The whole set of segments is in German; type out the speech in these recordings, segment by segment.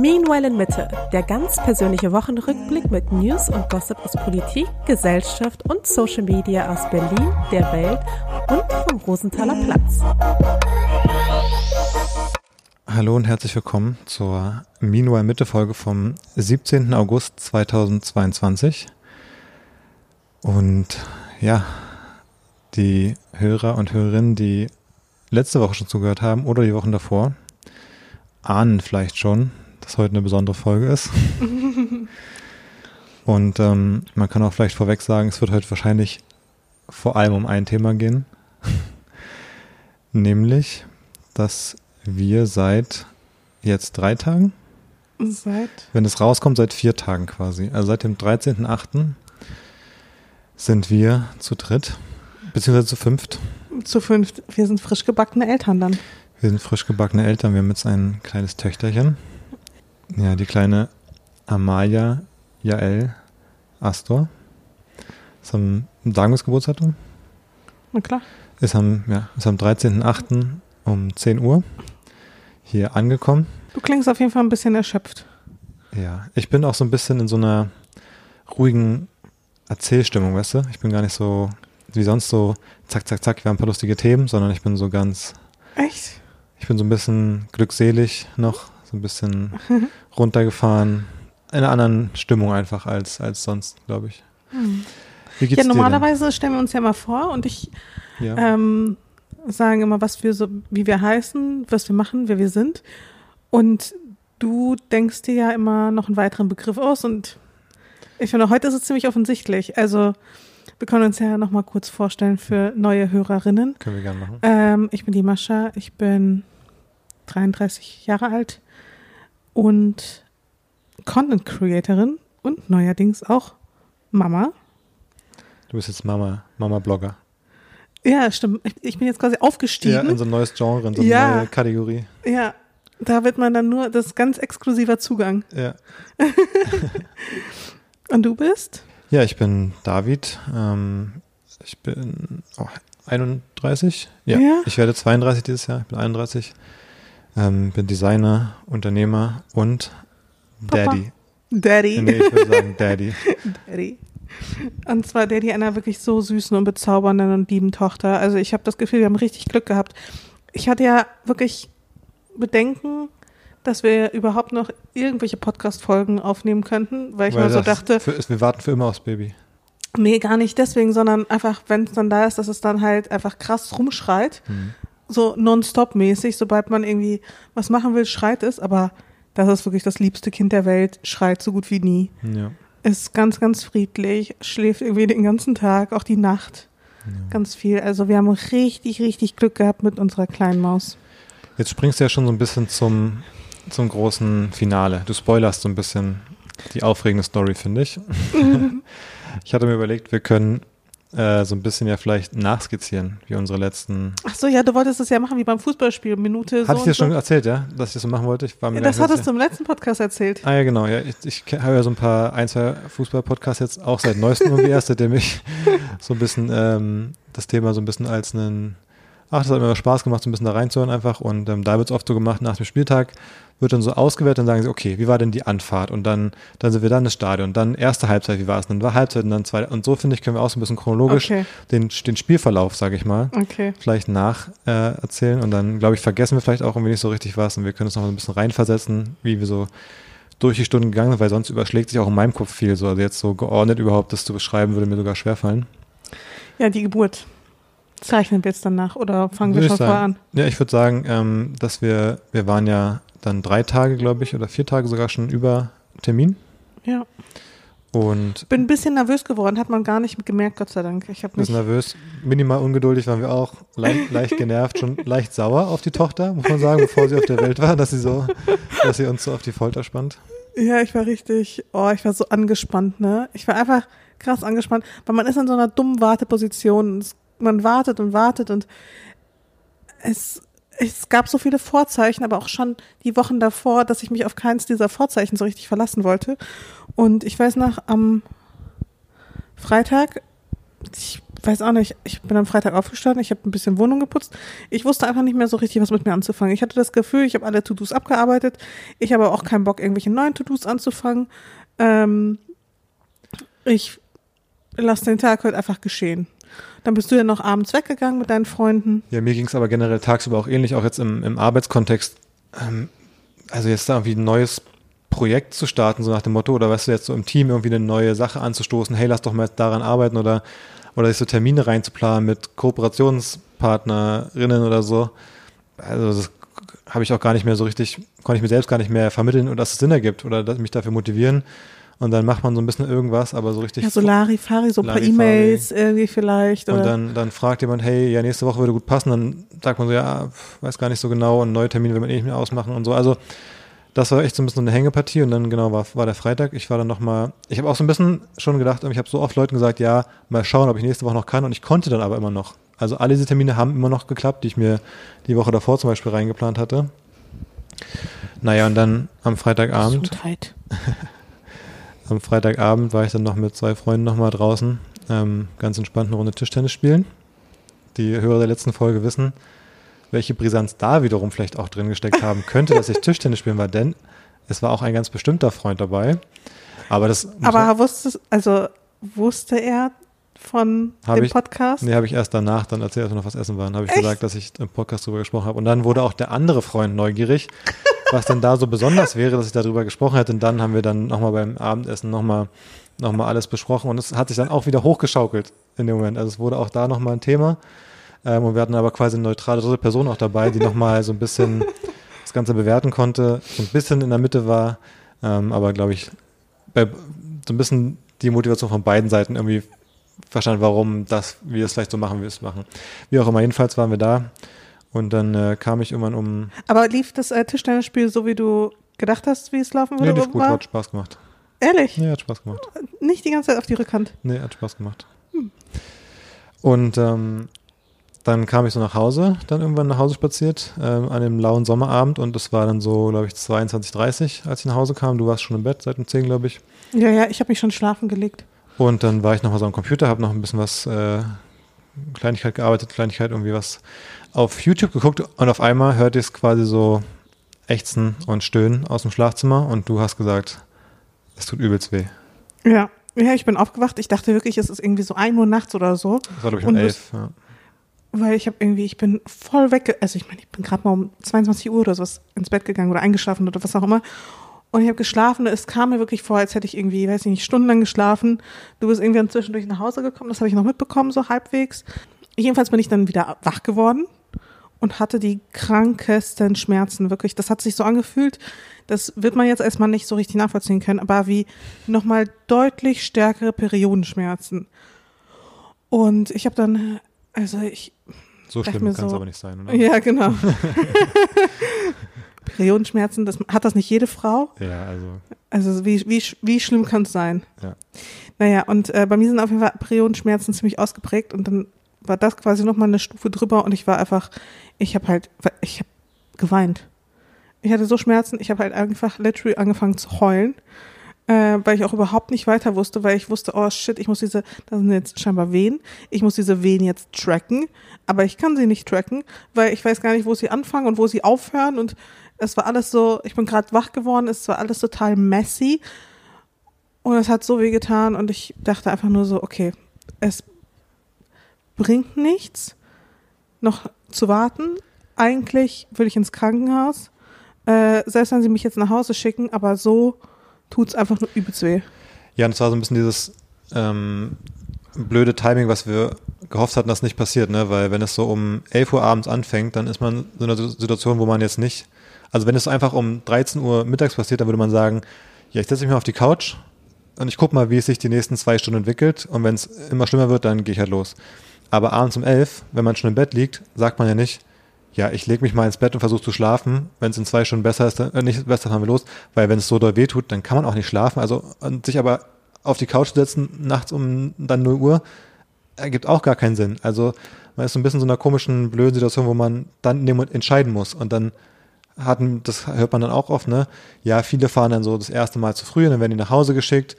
Meanwhile in Mitte, der ganz persönliche Wochenrückblick mit News und Gossip aus Politik, Gesellschaft und Social Media aus Berlin, der Welt und vom Rosenthaler Platz. Hallo und herzlich willkommen zur Meanwhile Mitte Folge vom 17. August 2022. Und ja, die Hörer und Hörerinnen, die letzte Woche schon zugehört haben oder die Wochen davor, ahnen vielleicht schon, dass heute eine besondere Folge ist. Und ähm, man kann auch vielleicht vorweg sagen, es wird heute wahrscheinlich vor allem um ein Thema gehen. Nämlich, dass wir seit jetzt drei Tagen, Seit? wenn es rauskommt, seit vier Tagen quasi, also seit dem 13.8. sind wir zu dritt, beziehungsweise zu fünft. Zu fünft. Wir sind frisch gebackene Eltern dann. Wir sind frisch gebackene Eltern, wir haben jetzt ein kleines Töchterchen. Ja, die kleine Amalia Jael Astor. Ist am, das Geburtsdatum? Na klar. Ist am, ja, ist am 13.8. um 10 Uhr hier angekommen. Du klingst auf jeden Fall ein bisschen erschöpft. Ja, ich bin auch so ein bisschen in so einer ruhigen Erzählstimmung, weißt du? Ich bin gar nicht so wie sonst so zack, zack, zack, wir haben ein paar lustige Themen, sondern ich bin so ganz, Echt? ich bin so ein bisschen glückselig noch, so ein bisschen runtergefahren. In einer anderen Stimmung einfach als, als sonst, glaube ich. Wie geht's Ja, normalerweise stellen wir uns ja mal vor und ich Ja. ähm, sagen immer, was wir so, wie wir heißen, was wir machen, wer wir sind. Und du denkst dir ja immer noch einen weiteren Begriff aus und ich finde, heute ist es ziemlich offensichtlich. Also, wir können uns ja noch mal kurz vorstellen für neue Hörerinnen. Können wir gerne machen. Ähm, ich bin die Mascha, ich bin 33 Jahre alt und Content Creatorin und neuerdings auch Mama. Du bist jetzt Mama, Mama-Blogger. Ja, stimmt. Ich, bin jetzt quasi aufgestiegen. Ja, in so ein neues Genre, in so eine Ja. neue Kategorie. Ja, da wird man dann nur, das ist ganz exklusiver Zugang. Ja. Und du bist? Ja, ich bin David. Ähm, ich bin oh, 31. Ja, Ja. ich werde 32 dieses Jahr. Ich bin 31. Ähm, bin Designer, Unternehmer und Papa. Daddy. Daddy. Nee, ich würde sagen Daddy. Daddy. Und zwar Daddy einer wirklich so süßen und bezaubernden und lieben Tochter. Also ich habe das Gefühl, wir haben richtig Glück gehabt. Ich hatte ja wirklich Bedenken, dass wir überhaupt noch irgendwelche Podcast-Folgen aufnehmen könnten, weil ich Weil mal so dachte, Für, wir warten für immer aufs Baby. nee, gar nicht deswegen, sondern einfach, wenn es dann da ist, dass es dann halt einfach krass rumschreit. Hm. So nonstop-mäßig, sobald man irgendwie was machen will, schreit es, aber das ist wirklich das liebste Kind der Welt, schreit so gut wie nie. Ja. Ist ganz, ganz friedlich, schläft irgendwie den ganzen Tag, auch die Nacht. Ganz viel. Also wir haben richtig, richtig Glück gehabt mit unserer kleinen Maus. Jetzt springst du ja schon so ein bisschen zum, zum großen Finale. Du spoilerst so ein bisschen die aufregende Story, finde ich. ich hatte mir überlegt, wir können äh, so ein bisschen ja vielleicht nachskizzieren, wie unsere letzten. Ach so, ja, du wolltest es ja machen wie beim Fußballspiel, Minute so Hatte ich dir und so. schon erzählt, ja, dass ich das so machen wollte? Ich war mir Ja, das hattest du im letzten Podcast erzählt. Ah ja, genau. Ja, ich, ich habe ja so ein paar, ein, zwei Fußball-Podcasts jetzt auch seit neuestem irgendwie erst, seitdem ich so ein bisschen ähm, das Thema so ein bisschen als einen, ach, das hat mir Spaß gemacht, so ein bisschen da reinzuhören einfach. Und ähm, da wird es oft so gemacht, nach dem Spieltag wird dann so ausgewertet und sagen sie, okay, wie war denn die Anfahrt? Und dann, dann sind wir dann ins Stadion. Dann erste Halbzeit, wie war es? Dann war Halbzeit und dann zweite. Und so finde ich, können wir auch so ein bisschen chronologisch Okay, den, den Spielverlauf, sage ich mal, okay. vielleicht nach äh, erzählen und dann, glaube ich, vergessen wir vielleicht auch irgendwie nicht so richtig was und wir können uns noch mal ein bisschen reinversetzen, wie wir so durch die Stunden gegangen sind, weil sonst überschlägt sich auch in meinem Kopf viel so. Also jetzt so geordnet überhaupt das zu beschreiben, würde mir sogar schwerfallen. Ja, die Geburt. Zeichnen wir jetzt danach oder fangen wir schon vorher an? Ja, ich würde sagen, ähm, dass wir, wir waren ja dann drei Tage, glaube ich, oder vier Tage sogar schon über Termin Ja. und Bin ein bisschen nervös geworden, hat man gar nicht gemerkt, Gott sei Dank. Ich habe mich nervös, minimal ungeduldig waren wir auch, leicht, leicht genervt, schon leicht sauer auf die Tochter, muss man sagen, bevor sie auf der Welt war, dass sie so, dass sie uns so auf die Folter spannt. Ja, ich war richtig, oh, ich war so angespannt, ne? Ich war einfach krass angespannt, weil man ist in so einer dummen Warteposition. und Es, man wartet und wartet und es, es gab so viele Vorzeichen, aber auch schon die Wochen davor, dass ich mich auf keins dieser Vorzeichen so richtig verlassen wollte. Und ich weiß noch, am Freitag ich weiß auch nicht, ich bin am Freitag aufgestanden, ich habe ein bisschen Wohnung geputzt. Ich wusste einfach nicht mehr so richtig, was mit mir anzufangen. Ich hatte das Gefühl, ich habe alle To-Dos abgearbeitet. Ich habe auch keinen Bock, irgendwelche neuen To-Dos anzufangen. Ähm, ich lasse den Tag heute einfach geschehen. Dann bist du ja noch abends weggegangen mit deinen Freunden. Ja, mir ging es aber generell tagsüber auch ähnlich, auch jetzt im, im Arbeitskontext. Ähm, also jetzt da irgendwie ein neues Projekt zu starten, so nach dem Motto, oder weißt du, jetzt so im Team irgendwie eine neue Sache anzustoßen, hey, lass doch mal daran arbeiten oder, oder sich so Termine reinzuplanen mit Kooperationspartnerinnen oder so. Also das habe ich auch gar nicht mehr so richtig, konnte ich mir selbst gar nicht mehr vermitteln und dass es Sinn ergibt oder dass mich dafür motivieren. Und dann macht man so ein bisschen irgendwas, aber so richtig. Ja, so Larifari, so ein paar E-Mails irgendwie vielleicht. Oder? Und dann, dann fragt jemand, hey, ja, nächste Woche würde gut passen. Dann sagt man so, ja, weiß gar nicht so genau und neue Termine will man eh nicht mehr ausmachen und so. Also das war echt so ein bisschen eine Hängepartie und dann genau war, war der Freitag. Ich war dann nochmal, ich habe auch so ein bisschen schon gedacht, ich habe so oft Leuten gesagt, ja, mal schauen, ob ich nächste Woche noch kann und ich konnte dann aber immer noch. Also alle diese Termine haben immer noch geklappt, die ich mir die Woche davor zum Beispiel reingeplant hatte. Naja, und dann am Freitagabend. Gesundheit. am Freitagabend war ich dann noch mit zwei Freunden nochmal draußen, ähm, ganz entspannt eine Runde Tischtennis spielen. Die Hörer der letzten Folge wissen, welche Brisanz da wiederum vielleicht auch drin gesteckt haben könnte, dass ich Tischtennis spielen war, denn es war auch ein ganz bestimmter Freund dabei. Aber das. Aber wusste, also wusste er von dem ich, Podcast? Nee, habe ich erst danach, dann als wir noch was essen waren, habe ich Echt? gesagt, dass ich im Podcast darüber gesprochen habe. Und dann wurde auch der andere Freund neugierig, was denn da so besonders wäre, dass ich darüber gesprochen hätte. Und dann haben wir dann nochmal beim Abendessen nochmal noch mal alles besprochen. Und es hat sich dann auch wieder hochgeschaukelt in dem Moment. Also es wurde auch da nochmal ein Thema. Ähm, und wir hatten aber quasi eine neutrale dritte Person auch dabei, die nochmal so ein bisschen das Ganze bewerten konnte, so ein bisschen in der Mitte war, ähm, aber glaube ich, bei, so ein bisschen die Motivation von beiden Seiten irgendwie verstanden, warum das, wir es vielleicht so machen, wie wir es machen. Wie auch immer, jedenfalls waren wir da und dann äh, kam ich irgendwann um. Aber lief das äh, Tischtennisspiel so, wie du gedacht hast, wie es laufen würde? Ja, lief gut, war? hat Spaß gemacht. Ehrlich? Ja, hat Spaß gemacht. Nicht die ganze Zeit auf die Rückhand? Nee, hat Spaß gemacht. Hm. Und ähm, dann kam ich so nach Hause, dann irgendwann nach Hause spaziert, ähm, an einem lauen Sommerabend und es war dann so, glaube ich, 22.30 als ich nach Hause kam. Du warst schon im Bett seit um 10, glaube ich. Ja, ja, ich habe mich schon schlafen gelegt. Und dann war ich nochmal so am Computer, habe noch ein bisschen was, äh, Kleinigkeit gearbeitet, Kleinigkeit, irgendwie was auf YouTube geguckt und auf einmal hörte ich es quasi so ächzen und stöhnen aus dem Schlafzimmer und du hast gesagt, es tut übelst weh. Ja, ja, ich bin aufgewacht. Ich dachte wirklich, es ist irgendwie so 1 Uhr nachts oder so. Das war, glaube ich, um 11. Ja weil ich habe irgendwie, ich bin voll weg, also ich meine, ich bin gerade mal um 22 Uhr oder sowas ins Bett gegangen oder eingeschlafen oder was auch immer. Und ich habe geschlafen und es kam mir wirklich vor, als hätte ich irgendwie, weiß ich nicht, stundenlang geschlafen. Du bist irgendwie zwischendurch nach Hause gekommen, das habe ich noch mitbekommen, so halbwegs. Jedenfalls bin ich dann wieder wach geworden und hatte die krankesten Schmerzen, wirklich. Das hat sich so angefühlt, das wird man jetzt erstmal nicht so richtig nachvollziehen können, aber wie nochmal deutlich stärkere Periodenschmerzen. Und ich habe dann also ich. So schlimm kann es so, aber nicht sein, oder? Ja, genau. Periodenschmerzen, das, hat das nicht jede Frau? Ja, also. Also wie, wie, wie schlimm kann es sein? Ja. Naja, und äh, bei mir sind auf jeden Fall Periodenschmerzen ziemlich ausgeprägt und dann war das quasi nochmal eine Stufe drüber und ich war einfach, ich habe halt, ich habe geweint. Ich hatte so Schmerzen, ich habe halt einfach literally angefangen zu heulen äh, weil ich auch überhaupt nicht weiter wusste, weil ich wusste, oh shit, ich muss diese, das sind jetzt scheinbar Wehen, ich muss diese Wehen jetzt tracken, aber ich kann sie nicht tracken, weil ich weiß gar nicht, wo sie anfangen und wo sie aufhören und es war alles so, ich bin gerade wach geworden, es war alles total messy und es hat so weh getan und ich dachte einfach nur so, okay, es bringt nichts, noch zu warten. Eigentlich will ich ins Krankenhaus, äh, selbst wenn sie mich jetzt nach Hause schicken, aber so tut es einfach nur übelst weh. Ja, und es war so ein bisschen dieses ähm, blöde Timing, was wir gehofft hatten, dass nicht passiert, ne? Weil wenn es so um 11 Uhr abends anfängt, dann ist man in einer Situation, wo man jetzt nicht, also wenn es einfach um 13 Uhr mittags passiert, dann würde man sagen, ja, ich setze mich mal auf die Couch und ich gucke mal, wie es sich die nächsten zwei Stunden entwickelt und wenn es immer schlimmer wird, dann gehe ich halt los. Aber abends um 11, wenn man schon im Bett liegt, sagt man ja nicht, ja, ich lege mich mal ins Bett und versuche zu schlafen. Wenn es in zwei Stunden besser ist, dann, äh, nicht besser, fahren wir los. Weil wenn es so doll weh tut, dann kann man auch nicht schlafen. Also und sich aber auf die Couch setzen, nachts um dann 0 Uhr, ergibt auch gar keinen Sinn. Also man ist so ein bisschen so einer komischen, blöden Situation, wo man dann entscheiden muss. Und dann hatten, das hört man dann auch oft, ne? Ja, viele fahren dann so das erste Mal zu früh und dann werden die nach Hause geschickt.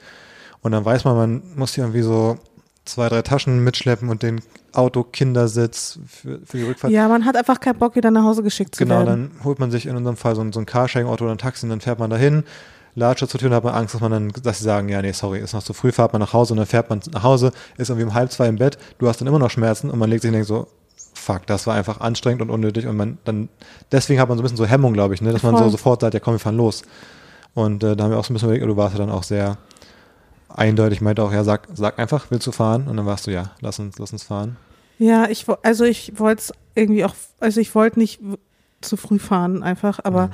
Und dann weiß man, man muss hier irgendwie so zwei, drei Taschen mitschleppen und den Auto-Kindersitz für, für die Rückfahrt. Ja, man hat einfach keinen Bock, wieder nach Hause geschickt zu Genau, werden. dann holt man sich in unserem Fall so ein, so ein Carsharing-Auto oder ein Taxi und dann fährt man dahin, latscht zur Tür und hat man Angst, dass man dann, dass sie sagen, ja, nee, sorry, ist noch zu früh, fahrt man nach Hause und dann fährt man nach Hause, ist irgendwie um halb zwei im Bett, du hast dann immer noch Schmerzen und man legt sich und denkt so, fuck, das war einfach anstrengend und unnötig und man dann, deswegen hat man so ein bisschen so Hemmung, glaube ich, ne, dass man so sofort sagt, ja komm, wir fahren los. Und äh, da haben wir auch so ein bisschen überlegt, du warst ja dann auch sehr eindeutig, meinte auch, ja, sag, sag einfach, willst du fahren? Und dann warst du, ja, lass uns, lass uns fahren. Ja, ich, also ich wollte es irgendwie auch, also ich wollte nicht zu früh fahren einfach, aber Mhm.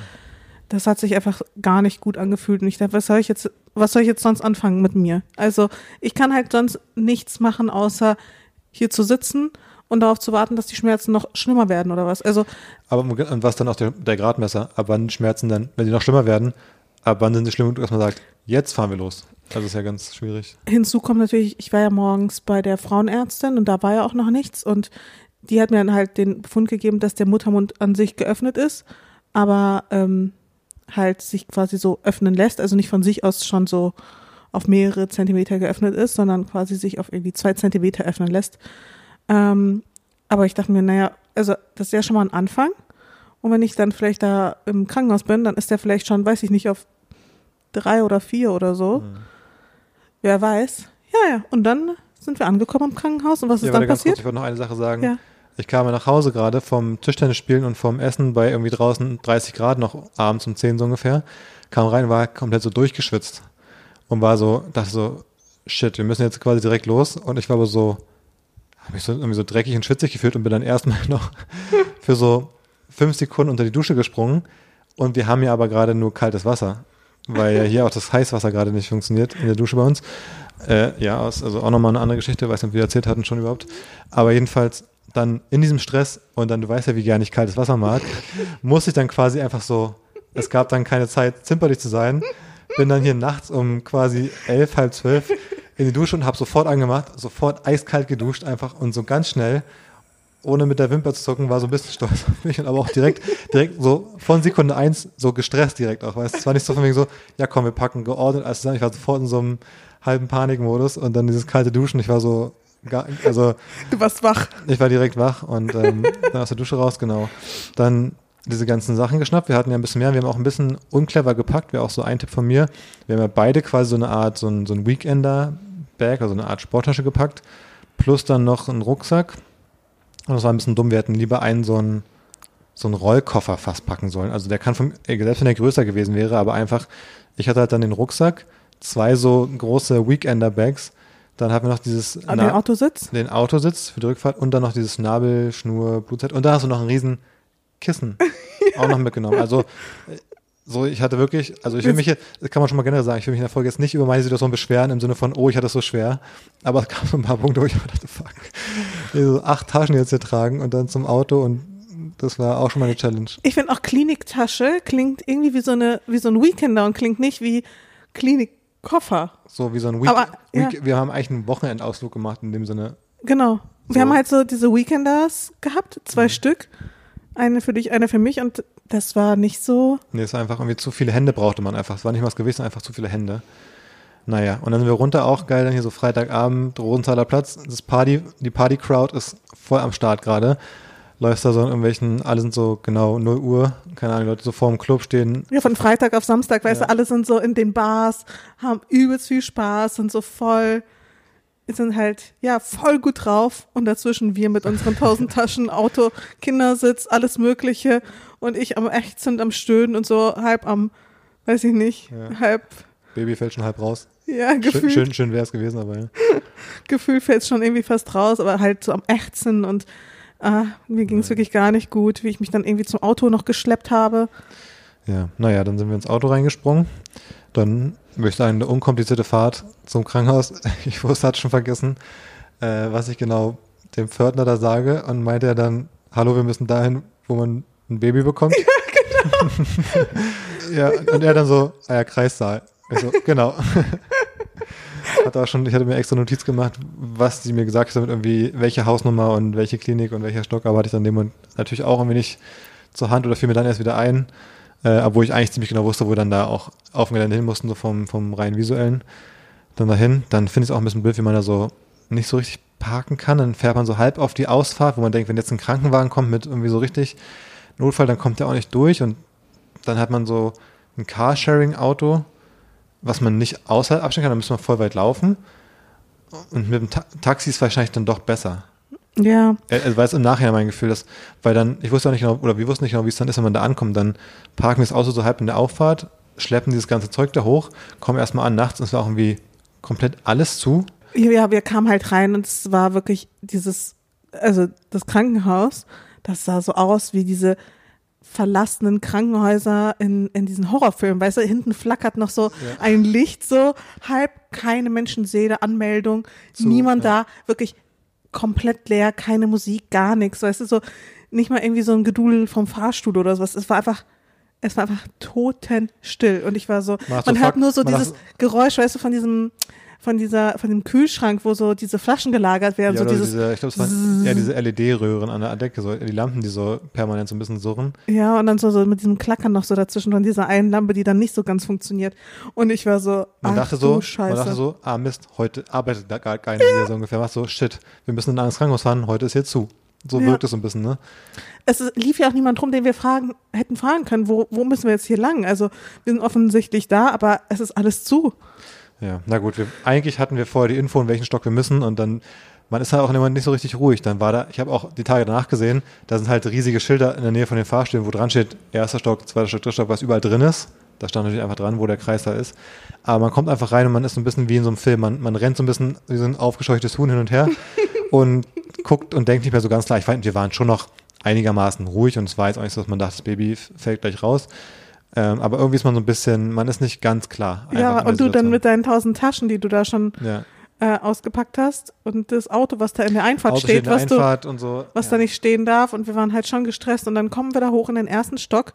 das hat sich einfach gar nicht gut angefühlt und ich dachte, was soll ich jetzt, was soll ich jetzt sonst anfangen mit mir? Also ich kann halt sonst nichts machen, außer hier zu sitzen und darauf zu warten, dass die Schmerzen noch schlimmer werden oder was. Also Aber und was dann auch der, der Gradmesser, ab wann die Schmerzen dann, wenn die noch schlimmer werden, ab wann sind sie schlimm, dass man sagt, jetzt fahren wir los. Das ist ja ganz schwierig. Hinzu kommt natürlich, ich war ja morgens bei der Frauenärztin und da war ja auch noch nichts und die hat mir dann halt den Befund gegeben, dass der Muttermund an sich geöffnet ist, aber ähm, halt sich quasi so öffnen lässt, also nicht von sich aus schon so auf mehrere Zentimeter geöffnet ist, sondern quasi sich auf irgendwie zwei Zentimeter öffnen lässt. Ähm, aber ich dachte mir, naja, also das ist ja schon mal ein Anfang. Und wenn ich dann vielleicht da im Krankenhaus bin, dann ist der vielleicht schon, weiß ich nicht, auf drei oder vier oder so. Mhm. Wer weiß. Ja, ja. Und dann sind wir angekommen im Krankenhaus. Und was ist Ja, dann warte ganz kurz, passiert? ich wollte noch eine Sache sagen. Ja. Ich kam ja nach Hause gerade vom Tischtennis spielen und vom Essen bei irgendwie draußen 30 Grad noch abends um 10 so ungefähr. Kam rein, war komplett so durchgeschwitzt und war so, dachte so, shit, wir müssen jetzt quasi direkt los. Und ich war aber so, habe mich so irgendwie so dreckig und schwitzig gefühlt und bin dann erstmal noch für so fünf Sekunden unter die Dusche gesprungen. Und wir haben ja aber gerade nur kaltes Wasser, weil ja hier auch das Heißwasser gerade nicht funktioniert in der Dusche bei uns. Äh, ja, also auch nochmal eine andere Geschichte, weiß nicht, ob wir erzählt hatten schon überhaupt. Aber jedenfalls dann in diesem Stress und dann, du weißt ja, wie gerne ich kaltes Wasser mag, musste ich dann quasi einfach so, es gab dann keine Zeit, zimperlich zu sein, bin dann hier nachts um quasi elf, halb zwölf in die Dusche und habe sofort angemacht, sofort eiskalt geduscht einfach und so ganz schnell, ohne mit der Wimper zu zucken, war so ein bisschen stolz auf mich und aber auch direkt, direkt so von Sekunde eins so gestresst direkt auch, weißt es war nicht so von wegen so, ja komm, wir packen geordnet alles zusammen, ich war sofort in so einem halben Panikmodus und dann dieses kalte Duschen, ich war so, gar, also Du warst wach. ich war direkt wach und ähm, dann aus der Dusche raus, genau. Dann diese ganzen Sachen geschnappt. Wir hatten ja ein bisschen mehr. Wir haben auch ein bisschen unclever gepackt. Wäre auch so ein Tipp von mir. Wir haben ja beide quasi so eine Art, so ein, so ein Weekender-Bag, also eine Art Sporttasche gepackt. Plus dann noch einen Rucksack. Und das war ein bisschen dumm. Wir hätten lieber einen so einen, so einen Rollkoffer fast packen sollen. Also der kann vom, äh, selbst wenn der größer gewesen wäre, aber einfach, ich hatte halt dann den Rucksack, zwei so große Weekender-Bags. Dann haben wir noch dieses An den Na- Autositz. den Autositz für die Rückfahrt und dann noch dieses Nabelschnur, Blutzett und da hast du noch ein riesen Kissen auch noch mitgenommen. Also äh, so, ich hatte wirklich, also ich will mich hier, das kann man schon mal generell sagen, ich will mich in der Folge jetzt nicht über meine Situation beschweren im Sinne von, oh, ich hatte es so schwer, aber es gab so ein paar Punkte, wo ich dachte, fuck, so acht Taschen jetzt hier tragen und dann zum Auto und das war auch schon mal eine Challenge. Ich finde auch Kliniktasche klingt irgendwie wie so eine, wie so ein Weekender und klingt nicht wie Klinikkoffer. So wie so ein Week, Aber, ja. Week wir haben eigentlich einen Wochenendausflug gemacht in dem Sinne. Genau. Wir So. haben halt so diese Weekenders gehabt, zwei Mhm. Stück. Eine für dich, eine für mich und das war nicht so. Nee, es war einfach irgendwie zu viele Hände brauchte man einfach. Es war nicht mal das Gewicht, sondern einfach zu viele Hände. Naja, und dann sind wir runter, auch geil, dann hier so Freitagabend, Rosenthaler Platz. Das Party, die Party-Crowd ist voll am Start gerade. Läufst da so in irgendwelchen, alle sind so genau 0 Uhr, keine Ahnung, Leute so vor dem Club stehen. Ja, von Freitag auf Samstag, weißt Ja. du, alle sind so in den Bars, haben übelst viel Spaß, sind so voll, sind halt, ja, voll gut drauf. Und dazwischen wir mit unseren tausend Taschen, Auto, Kindersitz, alles Mögliche. Und ich am Ächzen, am Stöhnen und so halb am, weiß ich nicht, Ja. halb, Baby fällt schon halb raus. ja, gefühlt, schön, schön wäre es gewesen, aber ja. Gefühl fällt schon irgendwie fast raus, aber halt so am Ächzen und ah, mir ging es Ja. wirklich gar nicht gut, wie ich mich dann irgendwie zum Auto noch geschleppt habe. Ja, naja, dann sind wir ins Auto reingesprungen. Dann würde ich sagen, eine unkomplizierte Fahrt zum Krankenhaus. Ich wusste, hat schon vergessen, äh, was ich genau dem Pförtner da sage und meinte er dann, hallo, wir müssen dahin, wo man ein Baby bekommt. Ja, genau. ja, und er dann so, ah ja, Kreissaal. Ich so, genau. Hat auch schon, ich hatte mir extra Notiz gemacht, was sie mir gesagt haben, irgendwie welche Hausnummer und welche Klinik und welcher Stock, aber hatte ich dann dem Moment natürlich auch irgendwie nicht zur Hand oder fiel mir dann erst wieder ein, äh, obwohl ich eigentlich ziemlich genau wusste, wo wir dann da auch auf dem Gelände hin mussten, so vom, vom rein visuellen. Dann dahin, dann finde ich es auch ein bisschen blöd, wie man da so nicht so richtig parken kann. Dann fährt man so halb auf die Ausfahrt, wo man denkt, wenn jetzt ein Krankenwagen kommt mit irgendwie so richtig Notfall, dann kommt der auch nicht durch. Und dann hat man so ein Carsharing-Auto, was man nicht außerhalb abstellen kann, dann müssen wir voll weit laufen. Und mit dem Ta Taxi ist wahrscheinlich dann doch besser. Ja. Also, weil es im Nachhinein mein Gefühl, dass, weil dann, ich wusste auch nicht genau, oder wir wussten nicht genau, wie es dann ist, wenn man da ankommt, dann parken wir das Auto so halb in der Auffahrt, schleppen dieses ganze Zeug da hoch, kommen erstmal an nachts und es war auch irgendwie komplett alles zu. Ja, wir kamen halt rein und es war wirklich dieses, also das Krankenhaus, das sah so aus wie diese verlassenen Krankenhäuser in, in diesen Horrorfilmen. Weißt du, hinten flackert noch so Ja. ein Licht, so halb keine Menschenseele, Anmeldung, So, niemand ja. da, wirklich komplett leer, keine Musik, gar nichts. Weißt du, so nicht mal irgendwie so ein Gedudel vom Fahrstuhl oder sowas. Es war einfach, es war einfach totenstill. Und ich war so, Man hat man hört nur so dieses Geräusch, weißt du, von diesem, von dieser, von dem Kühlschrank, wo so diese Flaschen gelagert werden, Ja, so dieses, diese, ich glaube, es waren eher diese LED-Röhren an der Decke, so die Lampen, die so permanent so ein bisschen surren. Ja, und dann so, so mit diesem Klackern noch so dazwischen von dieser einen Lampe, die dann nicht so ganz funktioniert. Und ich war so, Man ach dachte so, man Scheiße. dachte so, ah Mist, heute arbeitet da gar keiner hier so ungefähr. Machst so, shit, wir müssen in ein anderes Krankenhaus fahren, heute ist hier zu. So Ja. wirkt es so ein bisschen, ne? es lief ja auch niemand rum, den wir fragen, hätten fragen können, wo, wo müssen wir jetzt hier lang? Also wir sind offensichtlich da, aber es ist alles zu. Ja, na gut, wir, eigentlich hatten wir vorher die Info, in welchen Stock wir müssen und dann, man ist halt auch immer nicht so richtig ruhig. Dann war da, ich habe auch die Tage danach gesehen, da sind halt riesige Schilder in der Nähe von den Fahrstühlen, wo dran steht, erster Stock, zweiter Stock, dritter Stock, was überall drin ist. Da stand natürlich einfach dran, wo der Kreis da ist. Aber man kommt einfach rein und man ist so ein bisschen wie in so einem Film. Man, man rennt so ein bisschen wie so ein aufgescheuchtes Huhn hin und her und guckt und denkt nicht mehr so ganz klar. Ich fand, wir waren schon noch einigermaßen ruhig und es war jetzt auch nicht so, dass man dachte, das Baby fällt gleich raus. Ähm, aber irgendwie ist man so ein bisschen, man ist nicht ganz klar. ja, und du dann mit deinen tausend Taschen, die du da schon ja. äh, ausgepackt hast und das Auto, was da in der Einfahrt Auto steht steht, der was du, Einfahrt und so. was ja. da nicht stehen darf und wir waren halt schon gestresst und dann kommen wir da hoch in den ersten Stock.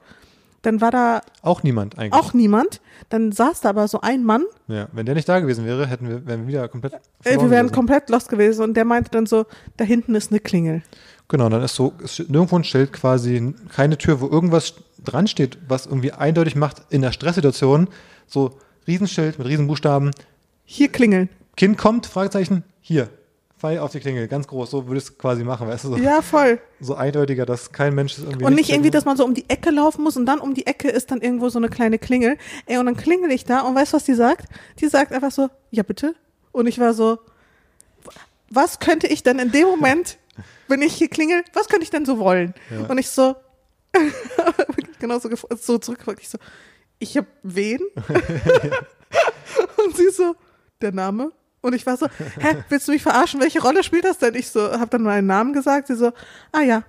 Dann war da Auch niemand eigentlich. auch niemand. Dann saß da aber so ein Mann. Ja, wenn der nicht da gewesen wäre, hätten wir, wären wir wieder komplett Äh, wir wären gewesen. komplett lost gewesen und der meinte dann so, da hinten ist eine Klingel. Genau, dann ist so, ist nirgendwo ein Schild quasi, keine Tür, wo irgendwas dran steht, was irgendwie eindeutig macht, in der Stresssituation, so Riesenschild mit Riesenbuchstaben, Hier klingeln. Kind kommt, Fragezeichen, hier, Pfeil auf die Klingel, ganz groß, so würdest du es quasi machen, weißt du, so, Ja, voll. so eindeutiger, dass kein Mensch es irgendwie Und nicht irgendwie, dass man so um die Ecke laufen muss und dann um die Ecke ist dann irgendwo so eine kleine Klingel. Ey, und dann klingel ich da und weißt du, was die sagt? Die sagt einfach so, ja bitte. Und ich war so, was könnte ich denn in dem Moment, wenn ich hier klingel, was könnte ich denn so wollen? Ja. Und ich so, genauso gef- so zurückgefragt, ich so, ich hab wen? und sie so, der Name? Und ich war so, hä, willst du mich verarschen? Welche Rolle spielt das denn? Ich so, hab dann meinen Namen gesagt. Sie so, ah ja,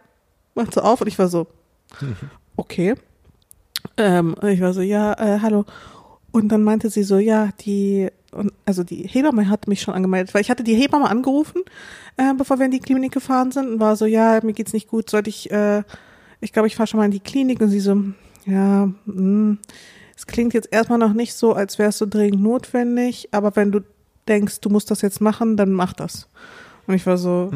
macht so auf. Und ich war so, okay. Ähm, und ich war so, ja, äh, hallo. Und dann meinte sie so, ja, die, also die Hebamme hat mich schon angemeldet, weil ich hatte die Hebamme angerufen, äh, bevor wir in die Klinik gefahren sind und war so, ja, mir geht's nicht gut, sollte ich, äh, ich glaube, ich fahre schon mal in die Klinik und sie so, ja, mh, es klingt jetzt erstmal noch nicht so, als wäre es so dringend notwendig, aber wenn du denkst, du musst das jetzt machen, dann mach das. Und ich war so,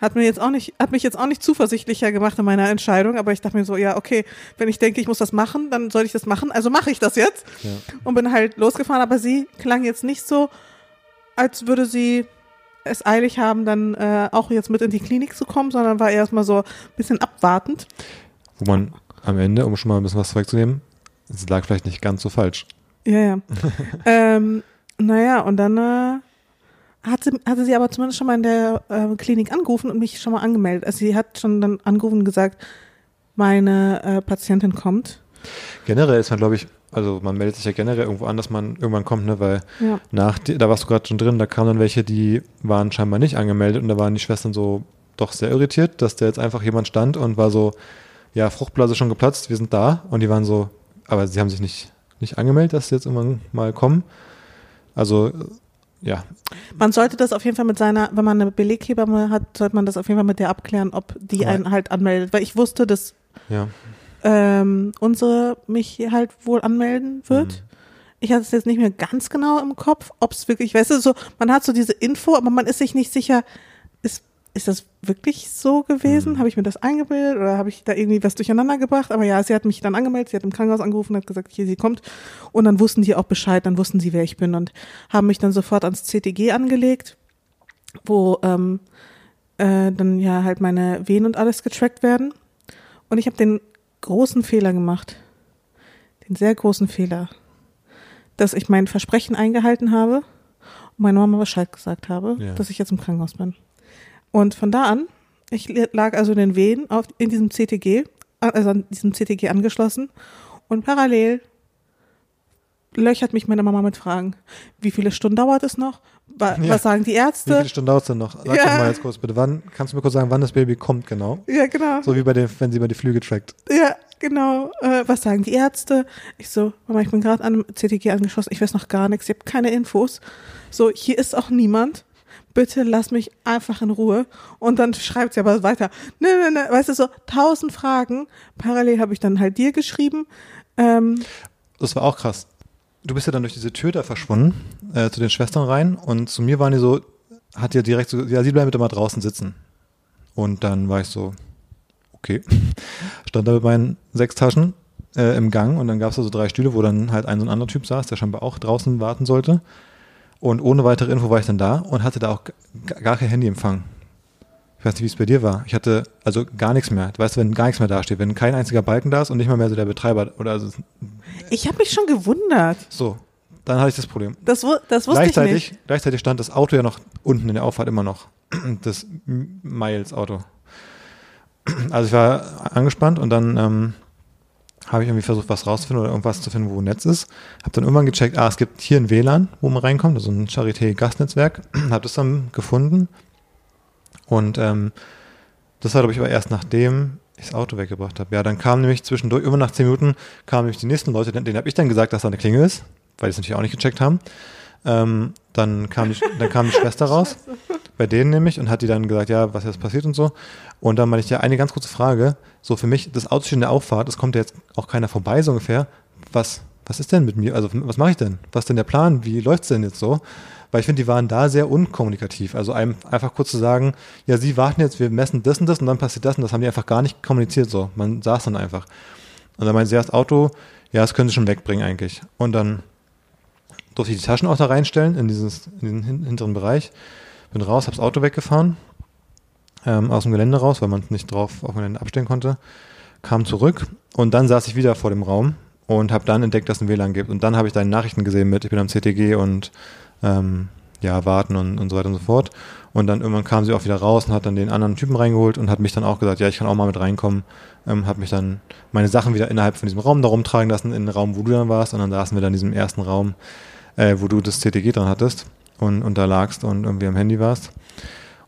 hat mir jetzt auch nicht, hat mich jetzt auch nicht zuversichtlicher gemacht in meiner Entscheidung, aber ich dachte mir so, ja, okay, wenn ich denke, ich muss das machen, dann soll ich das machen, also mache ich das jetzt. Ja. Und bin halt losgefahren, aber sie klang jetzt nicht so, als würde sie es eilig haben, dann äh, auch jetzt mit in die Klinik zu kommen, sondern war erstmal so ein bisschen abwartend. Wo man am Ende, um schon mal ein bisschen was vorwegzunehmen, es lag vielleicht nicht ganz so falsch. Ja, ja. ähm, naja, und dann äh, hat sie, hatte sie aber zumindest schon mal in der äh, Klinik angerufen und mich schon mal angemeldet. Also sie hat schon dann angerufen und gesagt, meine äh, Patientin kommt. Generell ist man, glaube ich, also man meldet sich ja generell irgendwo an, dass man irgendwann kommt, ne, weil Ja. nach, da warst du gerade schon drin, da kamen dann welche, die waren scheinbar nicht angemeldet und da waren die Schwestern so doch sehr irritiert, dass da jetzt einfach jemand stand und war so, ja, Fruchtblase schon geplatzt, wir sind da und die waren so, aber sie haben sich nicht, nicht angemeldet, dass sie jetzt irgendwann mal kommen. Also, ja, Man sollte das auf jeden Fall mit seiner, wenn man eine Beleghebamme hat, sollte man das auf jeden Fall mit der abklären, ob die einen halt anmeldet. Weil ich wusste, dass ja. ähm, unsere mich halt wohl anmelden wird. Mhm. Ich hatte es jetzt nicht mehr ganz genau im Kopf, ob es wirklich, weißt du, so, man hat so diese Info, aber man ist sich nicht sicher, ist, das wirklich so gewesen? Mhm. Habe ich mir das eingebildet oder habe ich da irgendwie was durcheinander gebracht? Aber ja, sie hat mich dann angemeldet, sie hat im Krankenhaus angerufen, hat gesagt, hier, sie kommt. Und dann wussten die auch Bescheid, dann wussten sie, wer ich bin und haben mich dann sofort ans CTG angelegt. wo ähm, äh, dann ja halt meine Venen und alles getrackt werden. Und ich habe den großen Fehler gemacht. Den sehr großen Fehler. Dass ich mein Versprechen eingehalten habe und meiner Mama Bescheid gesagt habe, Ja. dass ich jetzt im Krankenhaus bin. Und von da an, ich lag also in den Wehen auf, in diesem CTG, also an diesem CTG angeschlossen und parallel löchert mich meine Mama mit Fragen. Wie viele Stunden dauert es noch? Wa Ja. Was sagen die Wie Ärzte? viele Stunden dauert es denn noch? Sag Ja. doch mal jetzt kurz bitte. Wann, kannst du mir kurz sagen, wann das Baby kommt genau? Ja, genau. So wie bei den, wenn sie über die Flüge trackt. Ja, genau. Äh, was sagen die Ärzte? Ich so, Mama, ich bin gerade an einem CTG angeschlossen. Ich weiß noch gar nichts. Ich habe keine Infos. So, hier ist auch niemand. Bitte lass mich einfach in Ruhe. Und dann schreibt sie aber weiter. Ne, ne, ne. Weißt du, so tausend Fragen. Parallel habe ich dann halt dir geschrieben. Ähm, Das war auch krass. Du bist ja dann durch diese Tür da verschwunden, äh, zu den Schwestern rein und zu mir waren die so, hat ja direkt so, ja, sie bleiben bitte mal draußen sitzen. Und dann war ich so, okay. Stand da mit meinen sechs Taschen äh, im Gang und dann gab es da so drei Stühle, wo dann halt ein so ein anderer Typ saß, der scheinbar auch draußen warten sollte. Und ohne weitere Info war ich dann da und hatte da auch gar kein Handyempfang. Ich weiß nicht, wie es bei dir war. Ich hatte also gar nichts mehr. Du weißt, wenn gar nichts mehr dasteht, wenn kein einziger Balken da ist und nicht mal mehr so der Betreiber oder also ich habe mich schon gewundert. so, dann hatte ich das Problem. Das, das wusste ich Gleichzeitig, nicht. gleichzeitig stand das Auto ja noch unten in der Auffahrt immer noch. Das Miles-Auto. Also ich war angespannt und dann ähm, habe ich irgendwie versucht, was rauszufinden oder irgendwas zu finden, wo ein Netz ist. Habe dann irgendwann gecheckt, ah, es gibt hier ein WLAN, wo man reinkommt, also ein Charité-Gastnetzwerk. habe das dann gefunden und ähm, das war, glaube ich, aber erst nachdem ich das Auto weggebracht habe. Ja, dann kam nämlich zwischendurch, immer nach zehn Minuten, kamen nämlich die nächsten Leute, denen habe ich dann gesagt, dass da eine Klingel ist, weil die es natürlich auch nicht gecheckt haben. Ähm, dann, kam die, dann kam die Schwester raus, bei denen nämlich, und hat die dann gesagt, ja, was jetzt passiert und so. Und dann meine ich, ja, eine ganz kurze Frage, so für mich, das Auto steht in der Auffahrt, es kommt ja jetzt auch keiner vorbei, so ungefähr. Was, was ist denn mit mir? Also, was mache ich denn? Was ist denn der Plan? Wie läuft's denn jetzt so? Weil ich finde, die waren da sehr unkommunikativ. Also einem einfach kurz zu sagen, ja, sie warten jetzt, wir messen das und das und dann passiert das und das haben die einfach gar nicht kommuniziert so. Man saß dann einfach. Und dann meinte sie, ja, das Auto, ja, das können sie schon wegbringen eigentlich. Und dann durfte ich die Taschen auch da reinstellen in, dieses, in den hin- hinteren Bereich. Bin raus, hab's Auto weggefahren, ähm, aus dem Gelände raus, weil man es nicht drauf auf dem Gelände abstellen konnte. Kam zurück und dann saß ich wieder vor dem Raum und habe dann entdeckt, dass es ein WLAN gibt. Und dann habe ich deine Nachrichten gesehen mit, ich bin am CTG und ähm, ja, warten und, und so weiter und so fort. Und dann irgendwann kam sie auch wieder raus und hat dann den anderen Typen reingeholt und hat mich dann auch gesagt, ja, ich kann auch mal mit reinkommen. Ähm, habe mich dann meine Sachen wieder innerhalb von diesem Raum da rumtragen lassen, in den Raum, wo du dann warst. Und dann saßen wir dann in diesem ersten Raum, äh, wo du das CTG dran hattest und, und da lagst und irgendwie am Handy warst.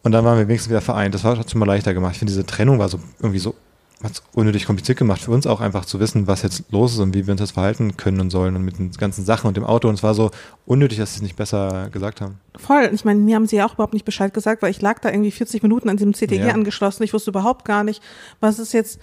Und dann waren wir wenigstens wieder vereint. Das war hat schon mal leichter gemacht. Ich finde, diese Trennung war so irgendwie so, hat es unnötig kompliziert gemacht für uns auch einfach zu wissen, was jetzt los ist und wie wir uns jetzt verhalten können und sollen und mit den ganzen Sachen und dem Auto. Und es war so unnötig, dass sie es nicht besser gesagt haben. Voll. Ich meine, mir haben sie ja auch überhaupt nicht Bescheid gesagt, weil ich lag da irgendwie 40 Minuten an diesem CTG Ja. angeschlossen. Ich wusste überhaupt gar nicht, was ist jetzt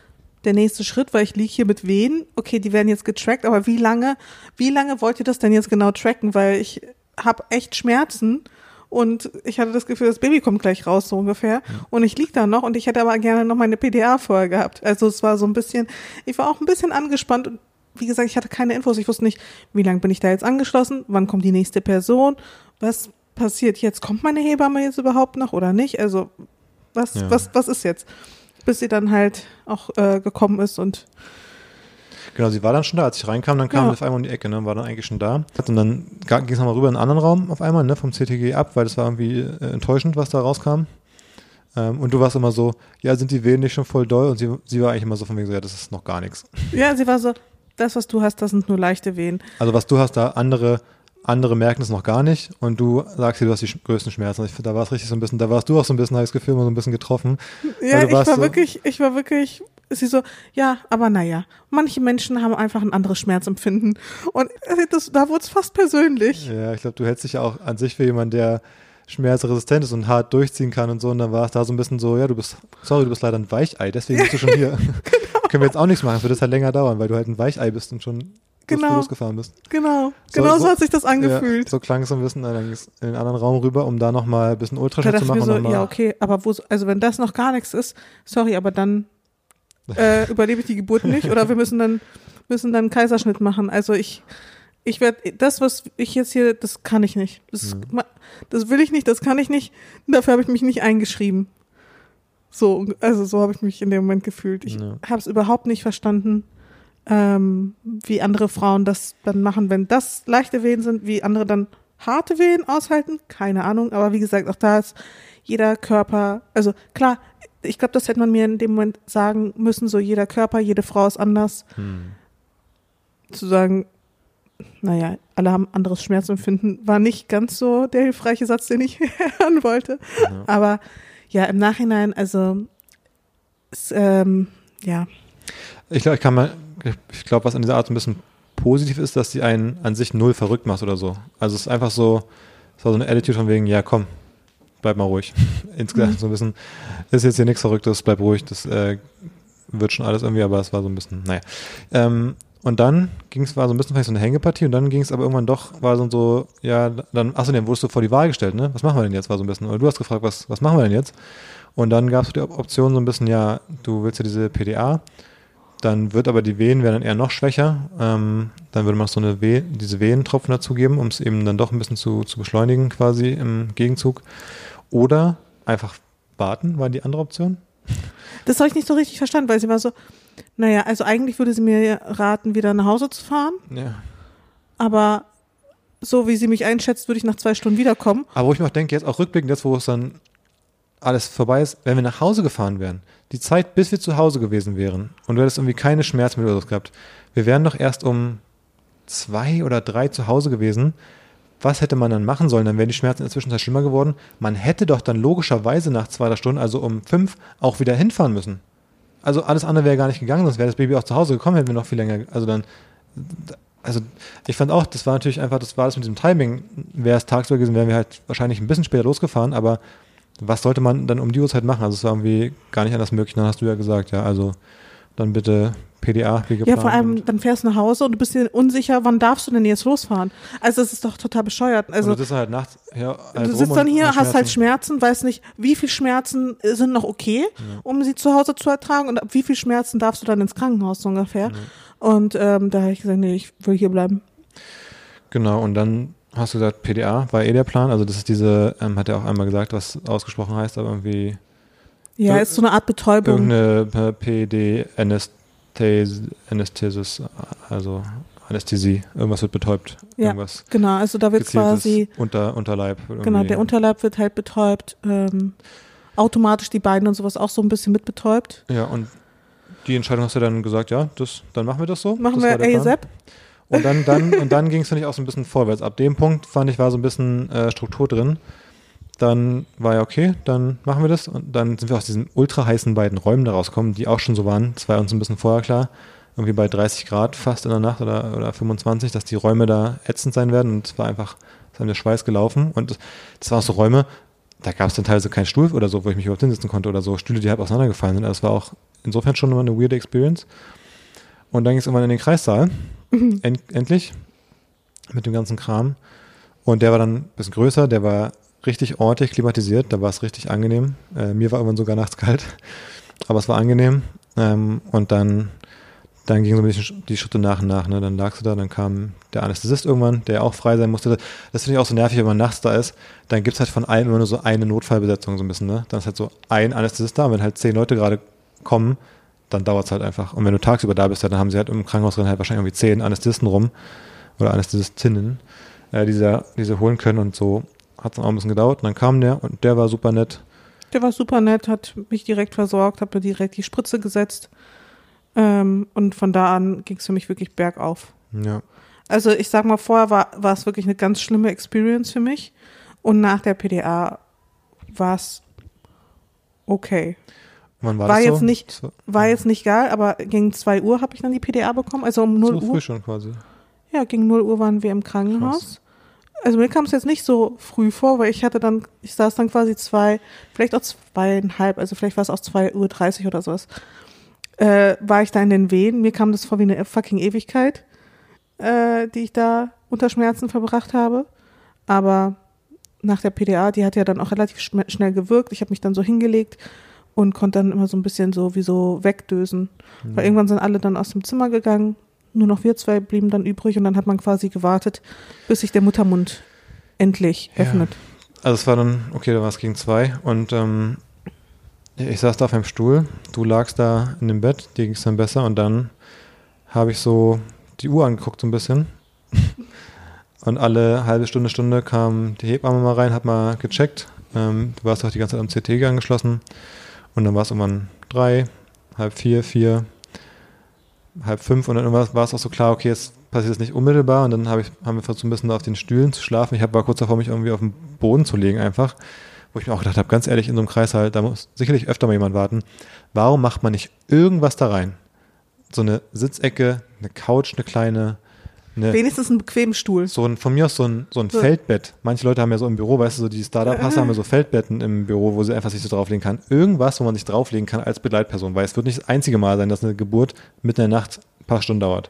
der nächste Schritt, weil ich lieg hier mit wen? Okay, die werden jetzt getrackt, aber wie lange, wie lange wollt ihr das denn jetzt genau tracken? Weil ich habe echt Schmerzen und ich hatte das Gefühl, das Baby kommt gleich raus, so ungefähr. Und ich lieg da noch und ich hätte aber gerne noch meine PDA vorher gehabt. Also es war so ein bisschen, ich war auch ein bisschen angespannt und wie gesagt, ich hatte keine Infos. Ich wusste nicht, wie lange bin ich da jetzt angeschlossen, wann kommt die nächste Person, was passiert jetzt? Kommt meine Hebamme jetzt überhaupt noch oder nicht? Also was, Ja. was, was ist jetzt? Bis sie dann halt auch äh, gekommen ist und Genau, sie war dann schon da. Als ich reinkam, dann kam Ja. sie auf einmal um die Ecke, ne, war dann eigentlich schon da. Und dann ging es nochmal rüber in einen anderen Raum auf einmal, ne, vom CTG ab, weil das war irgendwie äh, enttäuschend, was da rauskam. Ähm, und du warst immer so, ja, sind die Wehen nicht schon voll doll? Und sie, sie war eigentlich immer so von wegen so, ja, das ist noch gar nichts. ja, sie war so, das, was du hast, das sind nur leichte Wehen. Also was du hast da, andere, andere merken es noch gar nicht und du sagst dir, du hast die größten Schmerzen. Ich da war es richtig so ein bisschen, da warst du auch so ein bisschen, habe ich das Gefühl, immer so ein bisschen getroffen. Ja, du ich war so- wirklich, ich war wirklich, sie so, ja, aber naja, manche Menschen haben einfach ein anderes Schmerzempfinden. Und äh, das, da wurde es fast persönlich. Ja, ich glaube, du hältst dich ja auch an sich für jemanden, der schmerzresistent ist und hart durchziehen kann und so. Und dann war es da so ein bisschen so, ja, du bist, sorry, du bist leider ein Weichei, deswegen bist du schon hier. Können wir jetzt auch nichts machen, es wird jetzt halt länger dauern, weil du halt ein Weichei bist und schon Genau. losgefahren bist. Genau, So- genau so, so- hat sich das angefühlt. Ja, so klang es ein bisschen, es in den anderen Raum rüber, um da nochmal ein bisschen da Ultraschall dachte zu machen. so, ja, okay, aber wo, also wenn das noch gar nichts ist, sorry, aber dann äh, überlebe ich die Geburt nicht oder wir müssen dann, müssen dann einen Kaiserschnitt machen. Also ich, Ich werde, das, was ich jetzt hier, das kann ich nicht. Das, Ja. das will ich nicht, das kann ich nicht. Dafür habe ich mich nicht eingeschrieben. So, also so habe ich mich in dem Moment gefühlt. Ich Ja. habe es überhaupt nicht verstanden, ähm, wie andere Frauen das dann machen, wenn das leichte Wehen sind, wie andere dann harte Wehen aushalten. Keine Ahnung, aber wie gesagt, auch da ist jeder Körper, also klar, ich glaube, das hätte man mir in dem Moment sagen müssen, so jeder Körper, jede Frau ist anders Hm. zu sagen, naja, alle haben anderes Schmerzempfinden, war nicht ganz so der hilfreiche Satz, den ich hören wollte. Ja. Aber ja, im Nachhinein, also, es, ähm, ja, Ich glaube, ich kann mal, ich, glaube, was an dieser Art so ein bisschen positiv ist, dass die einen an sich null verrückt macht oder so. Also es ist einfach so, es war so eine Attitude von wegen, ja komm, bleib mal ruhig. Insgesamt Mhm. so ein bisschen, ist jetzt hier nichts Verrücktes, bleib ruhig, das äh, wird schon alles irgendwie, aber es war so ein bisschen, naja. Ähm, und dann ging es, war so ein bisschen vielleicht so eine Hängepartie und dann ging es aber irgendwann doch, war so, so ja, dann, achso, dann wurdest du vor die Wahl gestellt, ne? Was machen wir denn jetzt, war so ein bisschen. Oder du hast gefragt, was, was machen wir denn jetzt? Und dann gab es die Op- Option so ein bisschen, ja, du willst ja diese PDA, dann wird aber die Venen werden dann eher noch schwächer. Ähm, dann würde man noch so eine Weh, diese Venentropfen dazugeben, um es eben dann doch ein bisschen zu, zu beschleunigen quasi im Gegenzug. Oder einfach warten, war die andere Option. das habe ich nicht so richtig verstanden, weil sie war so, naja, also eigentlich würde sie mir raten, wieder nach Hause zu fahren, Ja. aber so wie sie mich einschätzt, würde ich nach zwei Stunden wiederkommen. Aber wo ich mir auch denke, jetzt auch rückblickend, jetzt wo es dann alles vorbei ist, wenn wir nach Hause gefahren wären, die Zeit, bis wir zu Hause gewesen wären und du hättest irgendwie keine Schmerzmittel oder so gehabt, wir wären doch erst um zwei oder drei zu Hause gewesen. Was hätte man dann machen sollen? Dann wären die Schmerzen in der Zwischenzeit schlimmer geworden. Man hätte doch dann logischerweise nach zwei, drei Stunden, also um fünf, auch wieder hinfahren müssen. Also alles andere wäre gar nicht gegangen, sonst wäre das Baby auch zu Hause gekommen, hätten wir noch viel länger, also dann, also ich fand auch, das war natürlich einfach, das war das mit dem Timing. Wäre es tagsüber gewesen, wären wir halt wahrscheinlich ein bisschen später losgefahren, aber was sollte man dann um die Uhrzeit machen? Also es war irgendwie gar nicht anders möglich. Dann hast du ja gesagt, ja, also dann bitte PDA, wie Ja, geplant. vor allem, dann fährst du nach Hause und du bist dir unsicher, wann darfst du denn jetzt losfahren? Also das ist doch total bescheuert. Also und du sitzt halt nachts ja, halt du sitzt dann hier, hast hast halt Schmerzen, weißt nicht, wie viel Schmerzen sind noch okay, um sie zu Hause zu ertragen und ab wie viel Schmerzen darfst du dann ins Krankenhaus so ungefähr. Und ähm, da habe ich gesagt, nee, ich will hier bleiben. Genau, und dann hast du gesagt, PDA war eh der Plan. Also das ist diese, ähm, hat er auch einmal gesagt, was ausgesprochen heißt, aber irgendwie Ja, ist so eine Art Betäubung. irgendeine PD Anästhesis, Anästhesis, also Anästhesie. Irgendwas wird betäubt. Ja, Irgendwas Genau, also da wird quasi, Unter, Unterleib. genau, der Unterleib wird halt betäubt, ähm, automatisch die Beine und sowas auch so ein bisschen mit betäubt. Ja, und die Entscheidung hast du dann gesagt, ja, das, dann machen wir das so. Machen das wir der Plan. Und dann, dann, und dann ging es, finde ich, auch so ein bisschen vorwärts. Ab dem Punkt fand ich, war so ein bisschen äh, Struktur drin. Dann war ja okay, dann machen wir das. Und dann sind wir aus diesen ultra heißen beiden Räumen da rausgekommen, die auch schon so waren. Das war uns ein bisschen vorher klar. Irgendwie bei 30 Grad fast in der Nacht oder, oder 25, dass die Räume da ätzend sein werden. Und es war einfach, es ist einem der Schweiß gelaufen. Und das waren so Räume, da gab es dann teilweise keinen Stuhl oder so, wo ich mich überhaupt hinsetzen konnte oder so. Stühle, die halb auseinandergefallen sind. Also es war auch insofern schon immer eine weirde Experience. Und dann ging es irgendwann in den Kreissaal. End, endlich. Mit dem ganzen Kram. Und der war dann ein bisschen größer, der war richtig ordentlich klimatisiert, da war es richtig angenehm. Äh, mir war irgendwann sogar nachts kalt, aber es war angenehm. Ähm, und dann, dann gingen so ein bisschen die Schritte nach und nach. Ne? Dann lagst du da, dann kam der Anästhesist irgendwann, der auch frei sein musste. Das finde ich auch so nervig, wenn man nachts da ist. Dann gibt es halt von allem immer nur so eine Notfallbesetzung so ein bisschen. Ne? Dann ist halt so ein Anästhesist da, und wenn halt zehn Leute gerade kommen, dann dauert es halt einfach. Und wenn du tagsüber da bist, dann haben sie halt im Krankenhaus drin halt wahrscheinlich irgendwie zehn Anästhesisten rum oder Anästhesistinnen, äh, die, sie, die sie holen können und so hat es dann auch ein bisschen gedauert. Und dann kam der und der war super nett. Der war super nett, hat mich direkt versorgt, hat mir direkt die Spritze gesetzt. Ähm, und von da an ging es für mich wirklich bergauf. Ja. Also ich sag mal, vorher war, war es wirklich eine ganz schlimme Experience für mich. Und nach der PDA war es okay. Wann war, War das jetzt so? nicht- War jetzt nicht geil, aber gegen 2 Uhr habe ich dann die PDA bekommen. Also um 0 so Uhr. früh schon quasi. Ja, gegen 0 Uhr waren wir im Krankenhaus. Also mir kam es jetzt nicht so früh vor, weil ich hatte dann, ich saß dann quasi zwei, vielleicht auch zweieinhalb, also vielleicht war es auch 2 Uhr 30 oder sowas, äh, war ich da in den Wehen. Mir kam das vor wie eine fucking Ewigkeit, äh, die ich da unter Schmerzen verbracht habe. Aber nach der PDA, die hat ja dann auch relativ schnell gewirkt. Ich habe mich dann so hingelegt und konnte dann immer so ein bisschen so wie so wegdösen. Weil irgendwann sind alle dann aus dem Zimmer gegangen, nur noch wir zwei blieben dann übrig und dann hat man quasi gewartet, bis sich der Muttermund endlich Ja. öffnet. Also es war dann, okay, da war es gegen zwei und ähm, ich saß da auf einem Stuhl, du lagst da in dem Bett, dir ging es dann besser und dann habe ich so die Uhr angeguckt so ein bisschen und alle halbe Stunde, Stunde kam die Hebamme mal rein, hat mal gecheckt, ähm, du warst auch die ganze Zeit am CT angeschlossen und dann war es irgendwann drei, halb vier, vier, halb fünf und dann war es auch so klar, okay, jetzt passiert es nicht unmittelbar und dann hab ich, haben wir versucht, ein bisschen auf den Stühlen zu schlafen. Ich hab, war kurz davor, mich irgendwie auf den Boden zu legen einfach, wo ich mir auch gedacht habe, ganz ehrlich, in so einem Kreis halt, da muss sicherlich öfter mal jemand warten. Warum macht man nicht irgendwas da rein? So eine Sitzecke, eine Couch, eine kleine, eine, Wenigstens einen bequemen Stuhl. so ein, von mir aus so ein, so ein So. Feldbett. Manche Leute haben ja so im Büro, weißt du, so die Startup-Hasse haben ja so Feldbetten im Büro, wo sie einfach sich so drauflegen kann. Irgendwas, wo man sich drauflegen kann als Begleitperson, weil es wird nicht das einzige Mal sein, dass eine Geburt mitten in der Nacht ein paar Stunden dauert.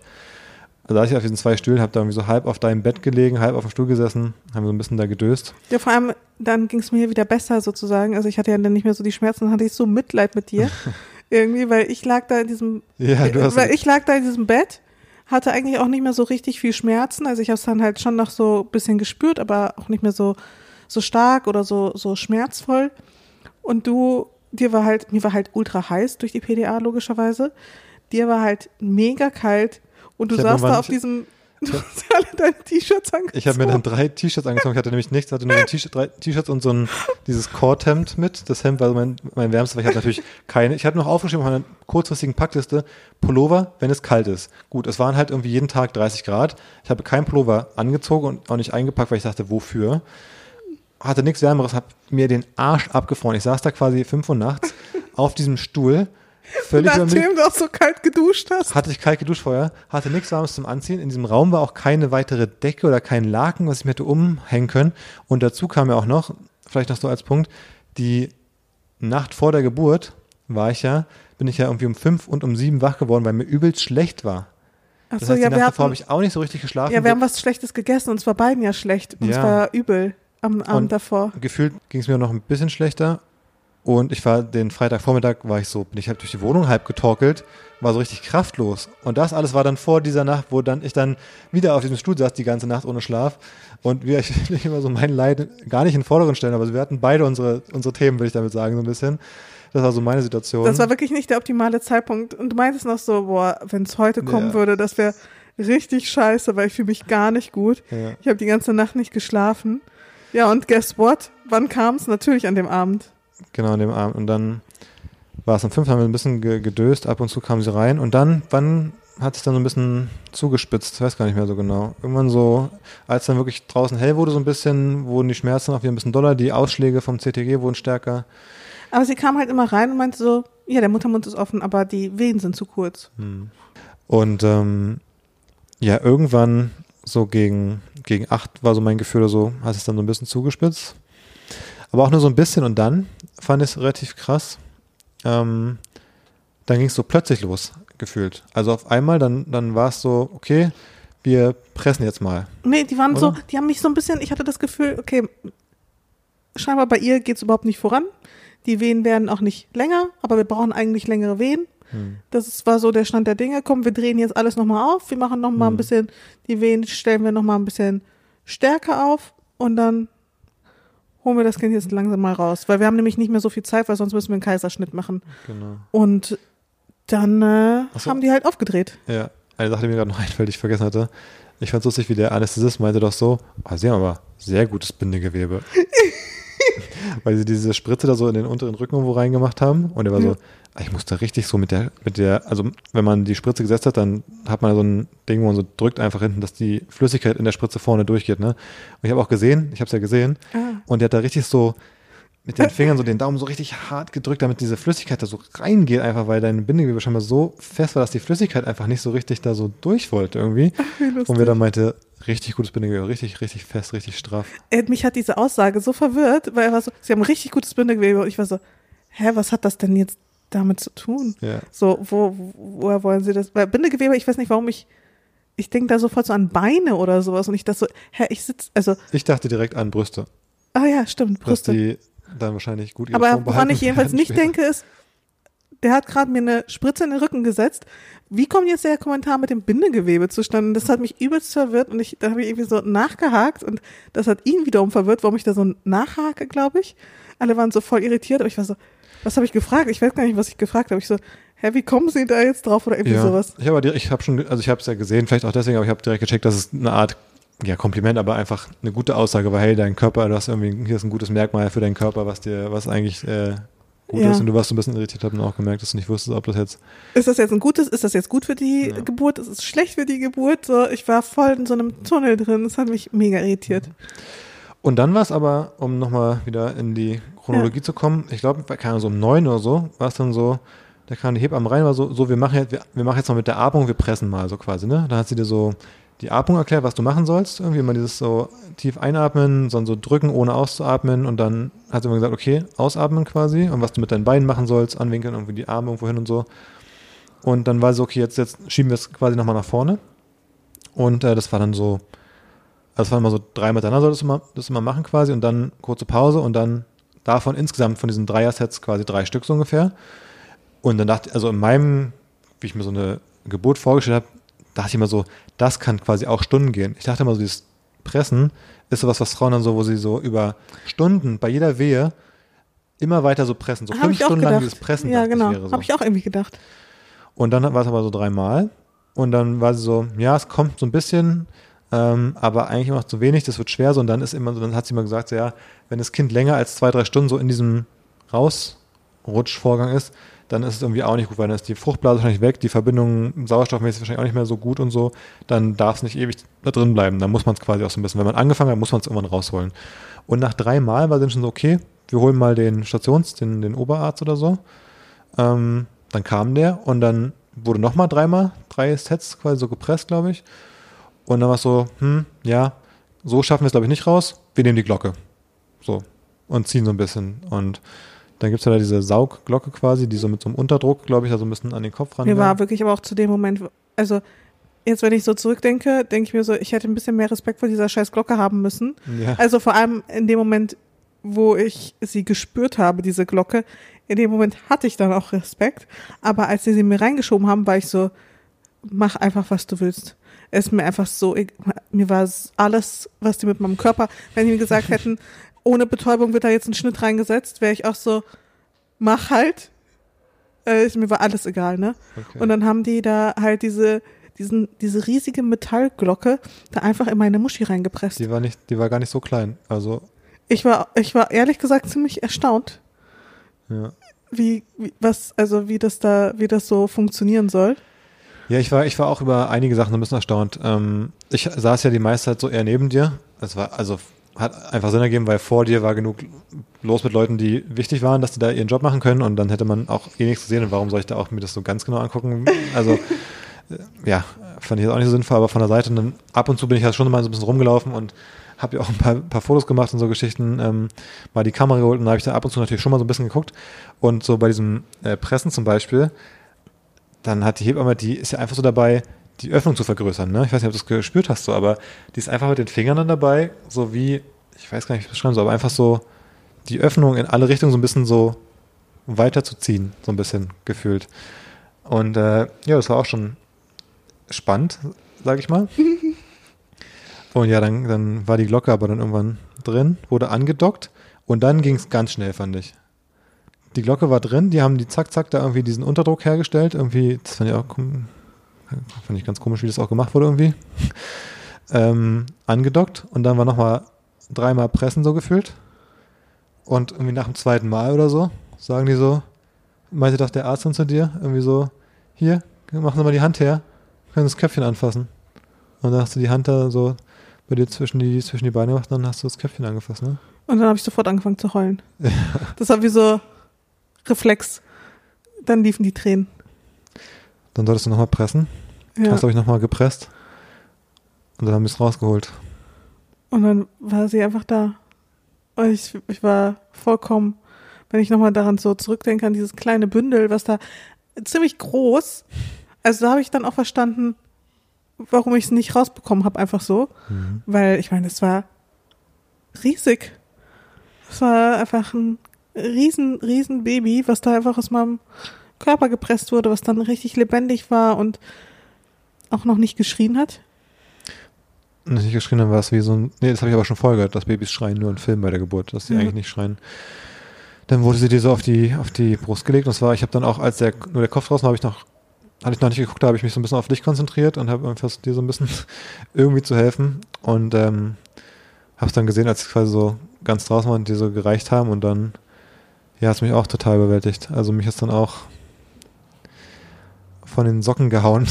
Also da ich auf diesen zwei Stühlen, habe da irgendwie so halb auf deinem Bett gelegen, halb auf dem Stuhl gesessen, haben so ein bisschen da gedöst. Ja, vor allem, dann ging es mir wieder besser sozusagen. Also ich hatte ja dann nicht mehr so die Schmerzen, dann hatte ich so Mitleid mit dir. irgendwie, weil ich lag da in diesem, Ja, du hast weil ich lag da in diesem Bett, hatte eigentlich auch nicht mehr so richtig viel Schmerzen. Also ich habe es dann halt schon noch so ein bisschen gespürt, aber auch nicht mehr so, so stark oder so, so schmerzvoll. Und du, dir war halt, mir war halt ultra heiß durch die PDA logischerweise. Dir war halt mega kalt und du Ich saßt da auf diesem, du hast alle deine T-Shirts angezogen. Ich habe mir dann drei T-Shirts angezogen. Ich hatte nämlich nichts, hatte nur ein T-Shirt, drei T-Shirts und so ein dieses Cord-Hemd mit. Das Hemd war so mein, mein wärmstes, weil ich hatte natürlich keine. Ich hatte noch aufgeschrieben auf meiner kurzfristigen Packliste Pullover, wenn es kalt ist. Gut, es waren halt irgendwie jeden Tag 30 Grad. Ich habe keinen Pullover angezogen und auch nicht eingepackt, weil ich dachte, wofür? Hatte nichts Wärmeres, habe mir den Arsch abgefroren. Ich saß da quasi 5 Uhr nachts auf diesem Stuhl, völlig. Nachdem du auch so kalt geduscht hast. Hatte ich kalt geduscht vorher, hatte nichts Warmes zum Anziehen. In diesem Raum war auch keine weitere Decke oder kein Laken, was ich mir hätte umhängen können. Und dazu kam ja auch noch, vielleicht noch so als Punkt, die Nacht vor der Geburt war ich ja, bin ich ja irgendwie um fünf und um sieben wach geworden, weil mir übelst schlecht war. Das Achso, heißt, ja, die Nacht davor habe ich auch nicht so richtig geschlafen. ja, wir haben was Schlechtes gegessen und es war beiden ja schlecht. Und es Ja. war übel am Abend davor. Gefühlt ging es mir noch ein bisschen schlechter. Und ich war den Freitagvormittag, war ich so, bin ich halt durch die Wohnung halb getorkelt, war so richtig kraftlos. Und das alles war dann vor dieser Nacht, wo dann ich dann wieder auf diesem Stuhl saß, die ganze Nacht ohne Schlaf. Und wir, ich will immer so mein Leid gar nicht in den Vordergrund stellen, aber wir hatten beide unsere, unsere Themen, will ich damit sagen, so ein bisschen. Das war so meine Situation. Das war wirklich nicht der optimale Zeitpunkt. Und du meintest noch so, boah, wenn es heute kommen Ja. würde, das wäre richtig scheiße, weil ich fühle mich gar nicht gut. ja. Ich habe die ganze Nacht nicht geschlafen. Ja, und guess what? Wann kam es? Natürlich an dem Abend. Genau, an dem Abend. Und dann war es am 5. haben wir ein bisschen ge gedöst, ab und zu kamen sie rein. Und dann, wann hat es dann so ein bisschen zugespitzt? Ich weiß gar nicht mehr so genau. Irgendwann so, als dann wirklich draußen hell wurde, so ein bisschen, wurden die Schmerzen auch wieder ein bisschen doller, die Ausschläge vom CTG wurden stärker. Aber sie kam halt immer rein und meinte so, ja, der Muttermund ist offen, aber die Wehen sind zu kurz. Und ähm, ja, irgendwann so gegen, gegen acht war so mein Gefühl oder so, hat es dann so ein bisschen zugespitzt. Aber auch nur so ein bisschen und dann fand ich es relativ krass. Ähm, dann ging es so plötzlich los, gefühlt. Also auf einmal, dann, dann war es so, okay, wir pressen jetzt mal. Nee, die waren so, Oder? die haben mich so ein bisschen, ich hatte das Gefühl, okay, scheinbar bei ihr geht's überhaupt nicht voran. Die Wehen werden auch nicht länger, aber wir brauchen eigentlich längere Wehen. Hm. Das ist, war so der Stand der Dinge. Komm, wir drehen jetzt alles nochmal auf. Wir machen nochmal ein Hm. bisschen, die Wehen stellen wir nochmal ein bisschen stärker auf und dann holen wir das Kind jetzt langsam mal raus. Weil wir haben nämlich nicht mehr so viel Zeit, weil sonst müssen wir einen Kaiserschnitt machen. Genau. Und dann äh, so. haben die halt aufgedreht. Ja, eine Sache, die mir gerade noch einfällt, die ich vergessen hatte. Ich fand es lustig, wie der Anästhesist meinte doch so, ah, sie haben aber sehr gutes Bindegewebe. Weil sie diese Spritze da so in den unteren Rücken irgendwo reingemacht haben. Und er war Ja. so, ich musste richtig so mit der, mit der, also wenn man die Spritze gesetzt hat, dann hat man so ein Ding, wo man so drückt einfach hinten, dass die Flüssigkeit in der Spritze vorne durchgeht. Ne? Und ich habe auch gesehen, ich habe es ja gesehen, Ah. und der hat da richtig so mit den Fingern so den Daumen so richtig hart gedrückt, damit diese Flüssigkeit da so reingeht, einfach weil dein Bindegewebe scheinbar so fest war, dass die Flüssigkeit einfach nicht so richtig da so durch wollte irgendwie. Wie lustig. Und wir dann meinte, richtig gutes Bindegewebe, richtig, richtig fest, richtig straff. Äh, mich hat diese Aussage so verwirrt, weil er war so, sie haben richtig gutes Bindegewebe und ich war so, hä, was hat das denn jetzt damit zu tun? Ja. So, wo, woher wollen sie das? Weil Bindegewebe, ich weiß nicht, warum ich, ich denke da sofort so an Beine oder sowas und ich das so, hä, ich sitze, also, Ich dachte direkt an Brüste, ah ja, stimmt, dass Brüste. die dann wahrscheinlich gut ihre Aber woran ich jedenfalls nicht später. denke, ist, der hat gerade mir eine Spritze in den Rücken gesetzt. Wie kommt jetzt der Kommentar mit dem Bindegewebe zustande? Das hat mich übelst verwirrt und ich, da habe ich irgendwie so nachgehakt und das hat ihn wiederum verwirrt, warum ich da so nachhake, glaube ich. Alle waren so voll irritiert, aber ich war so, was habe ich gefragt? Ich weiß gar nicht, was ich gefragt habe. Ich so, hä, wie kommen Sie da jetzt drauf oder irgendwie ja. sowas? Ich habe ich hab schon, also ich habe es ja gesehen, vielleicht auch deswegen, aber ich habe direkt gecheckt, dass es eine Art ja, Kompliment, aber einfach eine gute Aussage war, hey, dein Körper, du hast irgendwie, hier ist ein gutes Merkmal für deinen Körper, was dir, was eigentlich äh, gut Ja. ist. Und du warst so ein bisschen irritiert, hab dann auch gemerkt, dass du nicht wusstest, ob das jetzt. Ist das jetzt ein gutes, ist das jetzt gut für die Ja. Geburt? Ist es schlecht für die Geburt? So, ich war voll in so einem Tunnel drin. Das hat mich mega irritiert. Und dann war es aber, um nochmal wieder in die Chronologie zu kommen, ich glaube, keine Ahnung, so um neun oder so, war es dann so, da kam die Hebamme rein, war so, so wir machen jetzt, wir, wir machen jetzt noch mit der Atmung, wir pressen mal so quasi, ne? Dann hat sie dir so die Atmung erklärt, was du machen sollst, irgendwie immer dieses so tief einatmen, sondern so drücken, ohne auszuatmen und dann hat sie immer gesagt, okay, ausatmen quasi und was du mit deinen Beinen machen sollst, anwinkeln, irgendwie die Arme irgendwo hin und so. Und dann war sie, okay, jetzt, jetzt schieben wir es quasi nochmal nach vorne. Und äh, das war dann so, also es war immer so dreimal miteinander solltest du mal, das immer machen quasi und dann kurze Pause und dann davon insgesamt von diesen Dreier-Sets quasi drei Stück so ungefähr. Und dann dachte also in meinem, wie ich mir so eine Geburt vorgestellt habe, dachte ich immer so, das kann quasi auch Stunden gehen. Ich dachte immer so, dieses Pressen ist sowas, was Frauen dann so, wo sie so über Stunden bei jeder Wehe immer weiter so pressen. So Habe fünf ich Stunden lang gedacht. dieses Pressen. ja, genau. Ich so. Habe ich auch irgendwie gedacht. Und dann war es aber so dreimal. Und dann war sie so, ja, es kommt so ein bisschen, ähm, aber eigentlich immer noch zu wenig, das wird schwer. So, und dann ist immer so, dann hat sie immer gesagt, so, ja, wenn das Kind länger als zwei, drei Stunden so in diesem Rausrutschvorgang ist, dann ist es irgendwie auch nicht gut, weil dann ist die Fruchtblase wahrscheinlich weg, die Verbindung sauerstoffmäßig wahrscheinlich auch nicht mehr so gut und so. Dann darf es nicht ewig da drin bleiben. Dann muss man es quasi auch so ein bisschen, wenn man angefangen hat, muss man es irgendwann rausholen. Und nach drei Mal war dann schon so, okay, wir holen mal den Stations-, den, den Oberarzt oder so. Ähm, dann kam der und dann wurde nochmal dreimal, drei Sets quasi so gepresst, glaube ich. Und dann war es so, hm, ja, so schaffen wir es, glaube ich, nicht raus. Wir nehmen die Glocke. So. Und ziehen so ein bisschen. Und dann gibt es ja da diese Saugglocke quasi, die so mit so einem Unterdruck, glaube ich, da so ein bisschen an den Kopf ran. Mir war wirklich aber auch zu dem Moment, also jetzt, wenn ich so zurückdenke, denke ich mir so, ich hätte ein bisschen mehr Respekt vor dieser scheiß Glocke haben müssen. ja. Also vor allem in dem Moment, wo ich sie gespürt habe, diese Glocke, in dem Moment hatte ich dann auch Respekt. Aber als sie sie mir reingeschoben haben, war ich so, mach einfach, was du willst. Es ist mir einfach so, eg- mir war es alles, was die mit meinem Körper, wenn die mir gesagt hätten, ohne Betäubung wird da jetzt ein Schnitt reingesetzt, wäre ich auch so, mach halt. Äh, ist- mir war alles egal, ne? okay. Und dann haben die da halt diese, diesen, diese riesige Metallglocke da einfach in meine Muschi reingepresst. die war nicht, die war gar nicht so klein. Also, Ich war, ich war ehrlich gesagt ziemlich erstaunt, ja. wie, wie, was, also wie das da, wie das so funktionieren soll. Ja, ich war, ich war auch über einige Sachen ein bisschen erstaunt. Ähm, ich saß ja die meiste Zeit so eher neben dir. Das war, also, hat einfach Sinn ergeben, weil vor dir war genug los mit Leuten, die wichtig waren, dass die da ihren Job machen können und dann hätte man auch eh nichts gesehen und warum soll ich da auch mir das so ganz genau angucken? Also, äh, ja, fand ich jetzt auch nicht so sinnvoll, aber von der Seite und dann ab und zu bin ich ja schon mal so ein bisschen rumgelaufen und habe ja auch ein paar, paar Fotos gemacht und so Geschichten, ähm, mal die Kamera geholt und da habe ich da ab und zu natürlich schon mal so ein bisschen geguckt und so bei diesem äh, Pressen zum Beispiel, dann hat die Hebamme, die ist ja einfach so dabei, die Öffnung zu vergrößern. Ne? Ich weiß nicht, ob du das gespürt hast, so, aber die ist einfach mit den Fingern dann dabei, so wie, ich weiß gar nicht, wie ich das beschreiben soll, aber einfach so die Öffnung in alle Richtungen so ein bisschen so weiterzuziehen, so ein bisschen gefühlt. Und äh, ja, das war auch schon spannend, sag ich mal. Und ja, dann, dann war die Glocke aber dann irgendwann drin, wurde angedockt und dann ging es ganz schnell, fand ich. Die Glocke war drin, die haben die zack, zack da irgendwie diesen Unterdruck hergestellt. Irgendwie, das fand ich auch fand ich ganz komisch, wie das auch gemacht wurde irgendwie. Ähm, angedockt und dann war nochmal dreimal Pressen so gefüllt. Und irgendwie nach dem zweiten Mal oder so, sagen die so, meinte doch der Arzt dann zu dir, irgendwie so, hier, machen Sie mal die Hand her, können das Köpfchen anfassen. Und dann hast du die Hand da so bei dir zwischen die, zwischen die Beine gemacht, dann hast du das Köpfchen angefasst, ne? Und dann habe ich sofort angefangen zu heulen. Das war wie so Reflex. Dann liefen die Tränen. Dann solltest du nochmal pressen. Ja. Hast, glaube ich, nochmal gepresst. Und dann haben wir es rausgeholt. Und dann war sie einfach da. Und ich, ich war vollkommen, wenn ich nochmal daran so zurückdenke, an dieses kleine Bündel, was da ziemlich groß. Also da habe ich dann auch verstanden, warum ich es nicht rausbekommen habe, einfach so. Mhm. Weil ich meine, es war riesig. Es war einfach ein riesen, riesen Baby, was da einfach aus meinem Körper gepresst wurde, was dann richtig lebendig war und auch noch nicht geschrien hat? Nicht geschrien haben, war es wie so ein. Nee, das habe ich aber schon vorher gehört, dass Babys schreien nur in Filmen bei der Geburt, dass sie Ja. eigentlich nicht schreien. Dann wurde sie dir so auf die, auf die Brust gelegt und zwar, ich habe dann auch, als der, nur der Kopf draußen war, habe ich noch, hatte ich noch nicht geguckt, da habe ich mich so ein bisschen auf dich konzentriert und habe versucht, dir so ein bisschen irgendwie zu helfen und ähm, habe es dann gesehen, als ich quasi so ganz draußen war und die so gereicht haben und dann, ja, es mich auch total überwältigt. Also mich ist dann auch von den Socken gehauen.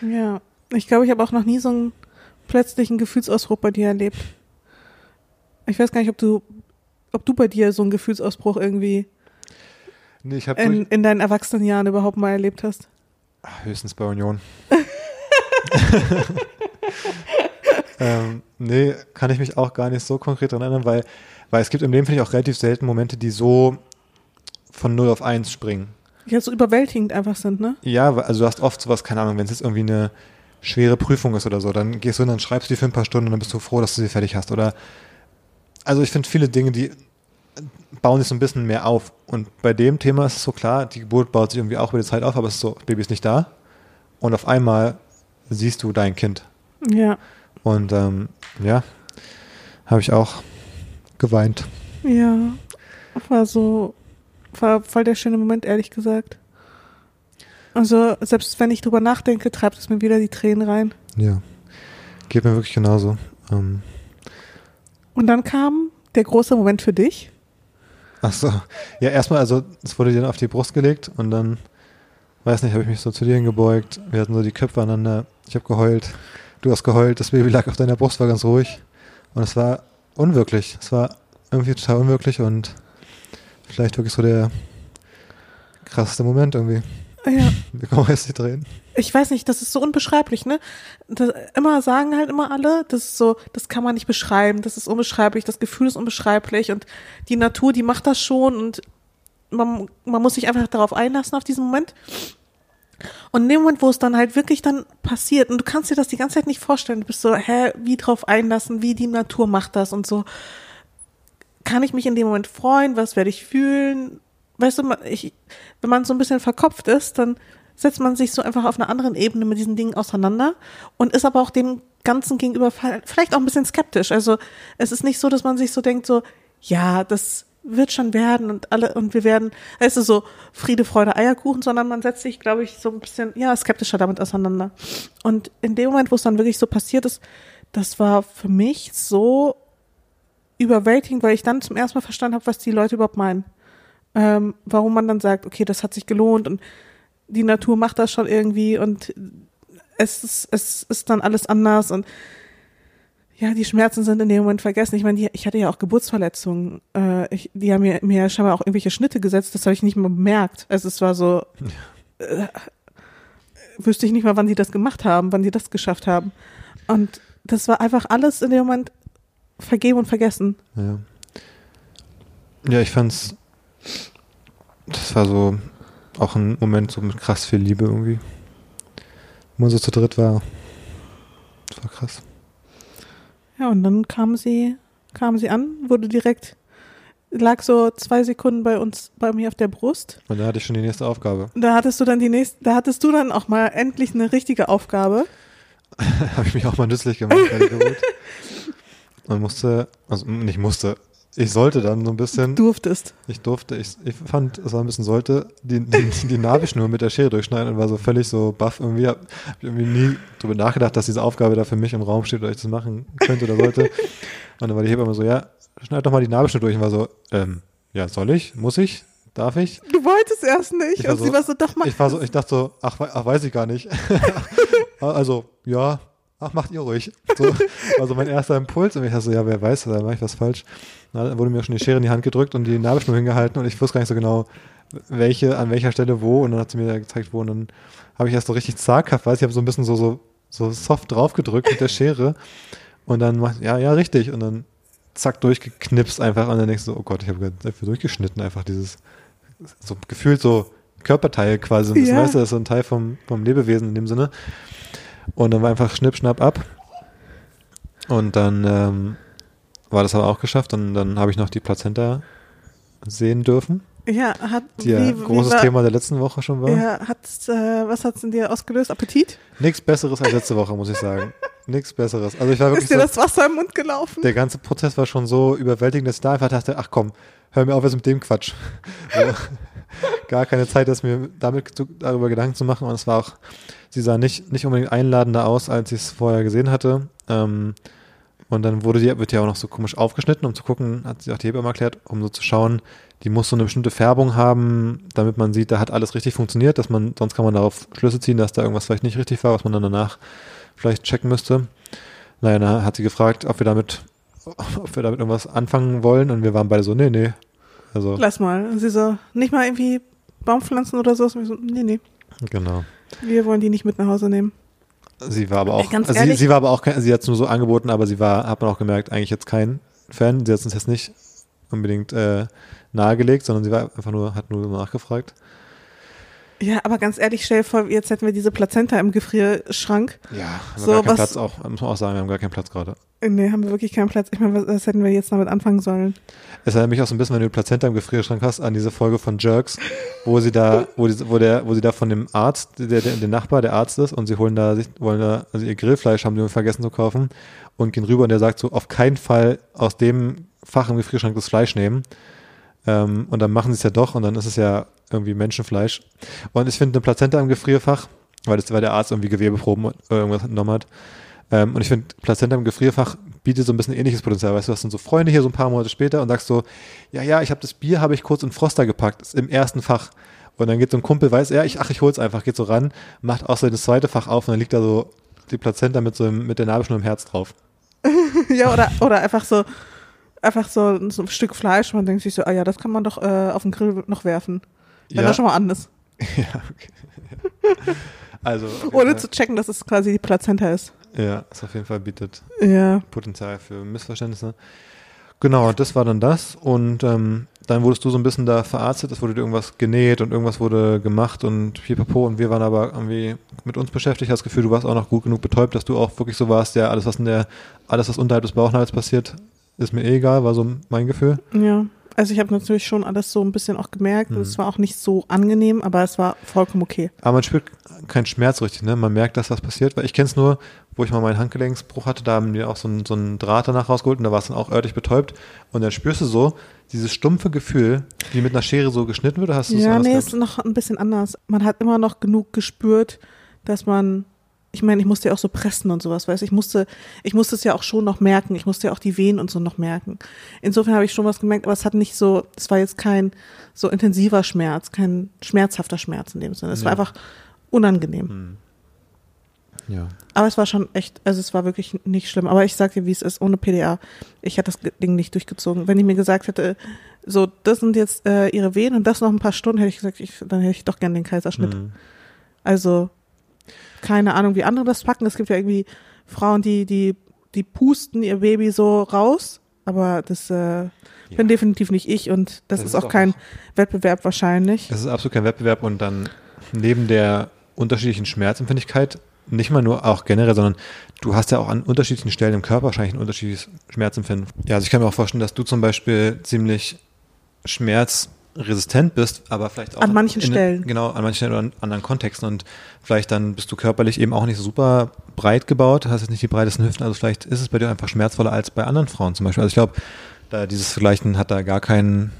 Ja. Ich glaube, ich habe auch noch nie so einen plötzlichen Gefühlsausbruch bei dir erlebt. Ich weiß gar nicht, ob du, ob du bei dir so einen Gefühlsausbruch irgendwie Nee, ich in, in deinen Erwachsenenjahren überhaupt mal erlebt hast. Höchstens bei Union. ähm, nee, kann ich mich auch gar nicht so konkret dran erinnern, weil, weil es gibt im Leben, finde ich, auch relativ selten Momente, die so von 0 auf 1 springen. Die halt so überwältigend einfach sind, ne? Ja, also du hast oft sowas, keine Ahnung, wenn es jetzt irgendwie eine schwere Prüfung ist oder so, dann gehst du hin, dann schreibst du die für ein paar Stunden und dann bist du froh, dass du sie fertig hast. Oder also ich finde viele Dinge, die bauen sich so ein bisschen mehr auf. Und bei dem Thema ist es so klar, die Geburt baut sich irgendwie auch über die Zeit auf, aber es ist so, Baby ist nicht da. Und auf einmal siehst du dein Kind. Ja. Und ähm, ja, habe ich auch geweint. Ja. War so, war voll der schöne Moment, ehrlich gesagt. Also, selbst wenn ich drüber nachdenke, treibt es mir wieder die Tränen rein. Ja, geht mir wirklich genauso. Ähm, Und dann kam der große Moment für dich. Ach so. Ja, erstmal, also es wurde dir dann auf die Brust gelegt und dann, weiß nicht, habe ich mich so zu dir hingebeugt. Wir hatten so die Köpfe aneinander. Ich habe geheult. Du hast geheult. Das Baby lag auf deiner Brust, war ganz ruhig. Und es war unwirklich. Es war irgendwie total unwirklich und vielleicht wirklich so der krasseste Moment irgendwie. Ja. Wir kommen jetzt die Tränen. Ich weiß nicht, das ist so unbeschreiblich, ne? Das, immer sagen halt immer alle, das ist so, das kann man nicht beschreiben, das ist unbeschreiblich, das Gefühl ist unbeschreiblich und die Natur, die macht das schon und man, man muss sich einfach darauf einlassen auf diesen Moment. Und in dem Moment, wo es dann halt wirklich dann passiert, und du kannst dir das die ganze Zeit nicht vorstellen, du bist so, hä, wie drauf einlassen, wie die Natur macht das und so. Kann ich mich in dem Moment freuen? Was werde ich fühlen? Weißt du, ich, wenn man so ein bisschen verkopft ist, dann setzt man sich so einfach auf einer anderen Ebene mit diesen Dingen auseinander und ist aber auch dem Ganzen gegenüber vielleicht auch ein bisschen skeptisch. Also es ist nicht so, dass man sich so denkt, so, ja, das wird schon werden und alle, und wir werden, es ist so Friede, Freude, Eierkuchen, sondern man setzt sich, glaube ich, so ein bisschen, ja, skeptischer damit auseinander. Und in dem Moment, wo es dann wirklich so passiert ist, das war für mich so überwältigend, weil ich dann zum ersten Mal verstanden habe, was die Leute überhaupt meinen. Ähm, warum man dann sagt, okay, das hat sich gelohnt und die Natur macht das schon irgendwie und es ist, es ist dann alles anders und ja, die Schmerzen sind in dem Moment vergessen. Ich meine, die, ich hatte ja auch Geburtsverletzungen. Äh, ich, die haben mir, mir scheinbar auch irgendwelche Schnitte gesetzt. Das habe ich nicht mal bemerkt. Also es war so, äh, wüsste ich nicht mal, wann die das gemacht haben, wann die das geschafft haben. Und das war einfach alles in dem Moment vergeben und vergessen. Ja. Ja, ich fand's. Das war so auch ein Moment so mit krass viel Liebe irgendwie. Wo man so zu dritt war. Das war krass. Ja, und dann kam sie, kam sie an, wurde direkt, lag so zwei Sekunden bei uns, bei mir auf der Brust. Und da hatte ich schon die nächste Aufgabe. Da hattest du dann die nächste, da hattest du dann auch mal endlich eine richtige Aufgabe. Habe ich mich auch mal nützlich gemacht der Geburt. Und musste, also nicht musste, ich sollte dann so ein bisschen, Durftest. ich durfte, ich, ich fand, es war ein bisschen sollte, die, die, die Nabelschnur mit der Schere durchschneiden und war so völlig so baff. Irgendwie habe hab ich irgendwie nie drüber nachgedacht, dass diese Aufgabe da für mich im Raum steht oder ich das machen könnte oder sollte. Und dann war die Hebamme so, ja, schneid doch mal die Nabelschnur durch und war so, ähm, ja, soll ich? Muss ich? Darf ich? Du wolltest erst nicht. Ich war und so- sie war so, doch mal. Ich war so, ich dachte so, ach, ach weiß ich gar nicht. also, ja, ach, macht ihr ruhig. So, also mein erster Impuls und ich dachte so, ja, wer weiß, da mache ich was falsch. Na, Dann wurde mir schon die Schere in die Hand gedrückt und die Nabelschnur hingehalten und ich wusste gar nicht so genau, welche, an welcher Stelle wo und dann hat sie mir gezeigt, wo und dann habe ich erst so richtig zaghaft, weiß ich, habe so ein bisschen so, so, so soft draufgedrückt mit der Schere und dann macht, ja, ja, richtig und dann zack, durchgeknipst einfach und dann denkst du so, oh Gott, ich habe dafür durchgeschnitten, einfach dieses, so gefühlt so Körperteil quasi. Und das Ja. weißt du, das ist so ein Teil vom, vom Lebewesen in dem Sinne. Und dann war einfach Schnipp, Schnapp ab. Und dann ähm, war das aber auch geschafft. Und dann habe ich noch die Plazenta sehen dürfen. Ja, hat Die ja wie- wie großes war- Thema der letzten Woche schon war. Ja, hat's, äh, was hat's in dir ausgelöst? Appetit? Nichts Besseres als letzte Woche, muss ich sagen. Nichts Besseres. Also ich war wirklich Ist dir so, das Wasser im Mund gelaufen? der ganze Prozess war schon so überwältigend, dass ich da einfach dachte, ach komm, hör mir auf jetzt mit dem Quatsch. Gar keine Zeit, das mir damit zu, darüber Gedanken zu machen. Und es war auch, sie sah nicht, nicht unbedingt einladender aus, als ich es vorher gesehen hatte. Ähm, und dann wurde die, wird die auch noch so komisch aufgeschnitten, um zu gucken, hat sie auch die Hebamme erklärt, um so zu schauen, die muss so eine bestimmte Färbung haben, damit man sieht, da hat alles richtig funktioniert, dass man, sonst kann man darauf Schlüsse ziehen, dass da irgendwas vielleicht nicht richtig war, was man dann danach vielleicht checken müsste. Naja, dann hat sie gefragt, ob wir damit, ob wir damit irgendwas anfangen wollen und wir waren beide so, nee, nee. Also, Lass mal. Und sie so, nicht mal irgendwie Baumpflanzen oder so. Und so, nee, nee. genau. Wir wollen die nicht mit nach Hause nehmen. Sie war aber auch, ganz also sie, ehrlich? sie war aber auch, kein, sie hat es nur so angeboten, aber sie war, hat man auch gemerkt, eigentlich jetzt kein Fan. Sie hat es uns jetzt nicht unbedingt äh, nahegelegt, sondern sie war einfach nur, hat nur nachgefragt. Ja, aber ganz ehrlich, stell dir vor, jetzt hätten wir diese Plazenta im Gefrierschrank. Ja, haben wir So, gar keinen was- Platz auch, muss man auch sagen, wir haben gar keinen Platz gerade. Nee, haben wir wirklich keinen Platz. Ich meine, was, was hätten wir jetzt damit anfangen sollen? Es erinnert mich auch so ein bisschen, wenn du Plazenta im Gefrierschrank hast, an diese Folge von Jerks, wo sie da, wo, die, wo der, wo sie da von dem Arzt, der, der, der Nachbar, der Arzt ist, und sie holen da, sich, wollen da, also ihr Grillfleisch haben die vergessen zu kaufen und gehen rüber und der sagt so, auf keinen Fall aus dem Fach im Gefrierschrank das Fleisch nehmen. Ähm, und dann machen sie es ja doch und dann ist es ja irgendwie Menschenfleisch. Und ich finde eine Plazenta im Gefrierfach, weil, das, weil der Arzt irgendwie Gewebeproben oder irgendwas entnommen hat. Ähm, und ich finde, Plazenta im Gefrierfach bietet so ein bisschen ähnliches Potenzial. Weißt du, du hast dann so Freunde hier so ein paar Monate später und sagst so, ja, ja, ich habe das Bier, habe ich kurz in Froster gepackt, ist im ersten Fach. Und dann geht so ein Kumpel, weiß er, ich, ach, ich hol's einfach, geht so ran, macht auch so das zweite Fach auf und dann liegt da so die Plazenta mit so einem, mit der Nabelschnur im Herz drauf. ja, oder, oder einfach so, einfach so, so ein Stück Fleisch. Man denkt sich so, ah ja, das kann man doch äh, auf den Grill noch werfen. Wenn Ja. das schon mal an ist. ja, okay. Also, jeden Ohne zu checken, dass es quasi die Plazenta ist. Ja, es auf jeden Fall bietet Ja. Potenzial für Missverständnisse. Genau, das war dann das. Und ähm, dann wurdest du so ein bisschen da verarztet, es wurde dir irgendwas genäht und irgendwas wurde gemacht und pipapo. Und wir waren aber irgendwie mit uns beschäftigt. Hatte das Gefühl, du warst auch noch gut genug betäubt, dass du auch wirklich so warst, ja, alles, was in der, alles, was unterhalb des Bauchnabels passiert, ist mir eh egal, war so mein Gefühl. Ja. Also ich habe natürlich schon alles so ein bisschen auch gemerkt. Mhm. Es war auch nicht so angenehm, aber es war vollkommen okay. Aber man spürt keinen Schmerz richtig, ne? Man merkt, dass was passiert, weil ich kenne es nur, wo ich mal meinen Handgelenksbruch hatte, da haben die auch so einen, so einen Draht danach rausgeholt und da war es dann auch örtlich betäubt. Und dann spürst du so dieses stumpfe Gefühl, wie mit einer Schere so geschnitten wird, hast du Ja, nee, gehabt? ist noch ein bisschen anders. Man hat immer noch genug gespürt, dass man, ich meine, ich musste ja auch so pressen und sowas, weißt du, ich musste, ich musste es ja auch schon noch merken, ich musste ja auch die Wehen und so noch merken. Insofern habe ich schon was gemerkt, aber es hat nicht so, es war jetzt kein so intensiver Schmerz, kein schmerzhafter Schmerz in dem Sinne. Es war Ja. einfach unangenehm. Hm. Ja. Aber es war schon echt, also es war wirklich nicht schlimm. Aber ich sag dir, wie es ist, ohne PDA. Ich hätte das Ding nicht durchgezogen. Wenn ich mir gesagt hätte, so, das sind jetzt äh, ihre Wehen und das noch ein paar Stunden, hätte ich gesagt, ich, dann hätte ich doch gern den Kaiserschnitt. Hm. Also, keine Ahnung, wie andere das packen. Es gibt ja irgendwie Frauen, die, die, die pusten ihr Baby so raus. Aber das äh, bin definitiv nicht ich und das, ist auch kein Wettbewerb wahrscheinlich. Es ist absolut kein Wettbewerb und dann neben der unterschiedlichen Schmerzempfindlichkeit, nicht mal nur auch generell, sondern du hast ja auch an unterschiedlichen Stellen im Körper wahrscheinlich ein unterschiedliches Schmerzempfinden. Ja, also ich kann mir auch vorstellen, dass du zum Beispiel ziemlich schmerzresistent bist, aber vielleicht auch An manchen in, Stellen. Genau, an manchen Stellen oder an anderen Kontexten und vielleicht dann bist du körperlich eben auch nicht so super breit gebaut, hast jetzt nicht die breitesten Hüften, also vielleicht ist es bei dir einfach schmerzvoller als bei anderen Frauen zum Beispiel. Also ich glaube, da dieses Vergleichen hat da gar keinen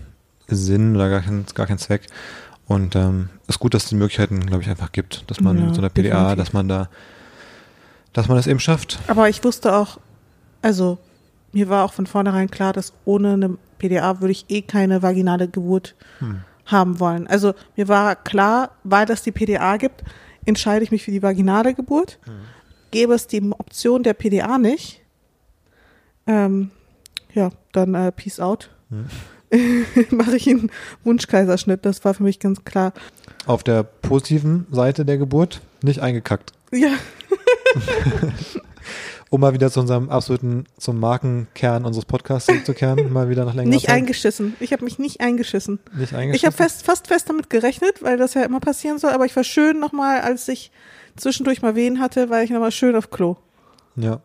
Sinn oder gar keinen, gar keinen Zweck. Und ähm, ist gut, dass es die Möglichkeiten, glaube ich, einfach gibt, dass man Ja, mit so einer PDA, definitiv. dass man da, dass man das eben schafft. Aber ich wusste auch, also mir war auch von vornherein klar, dass ohne eine PDA würde ich eh keine vaginale Geburt Hm. haben wollen. Also mir war klar, weil es die PDA gibt, entscheide ich mich für die vaginale Geburt. Gäbe es die Option der PDA nicht, ähm, ja, dann äh, Peace out. Hm. Mache ich einen Wunschkaiserschnitt. Das war für mich ganz klar. Auf der positiven Seite der Geburt nicht eingekackt. Ja, Um mal wieder zu unserem absoluten, zum Markenkern unseres Podcasts zurückzukehren, mal wieder nach längerer nicht Zeit. eingeschissen. Ich habe mich nicht eingeschissen. Nicht Ich eingeschissen. habe fest, fast fest damit gerechnet, weil das ja immer passieren soll, aber ich war schön nochmal, als ich zwischendurch mal Wehen hatte, war ich nochmal schön auf Klo. Ja.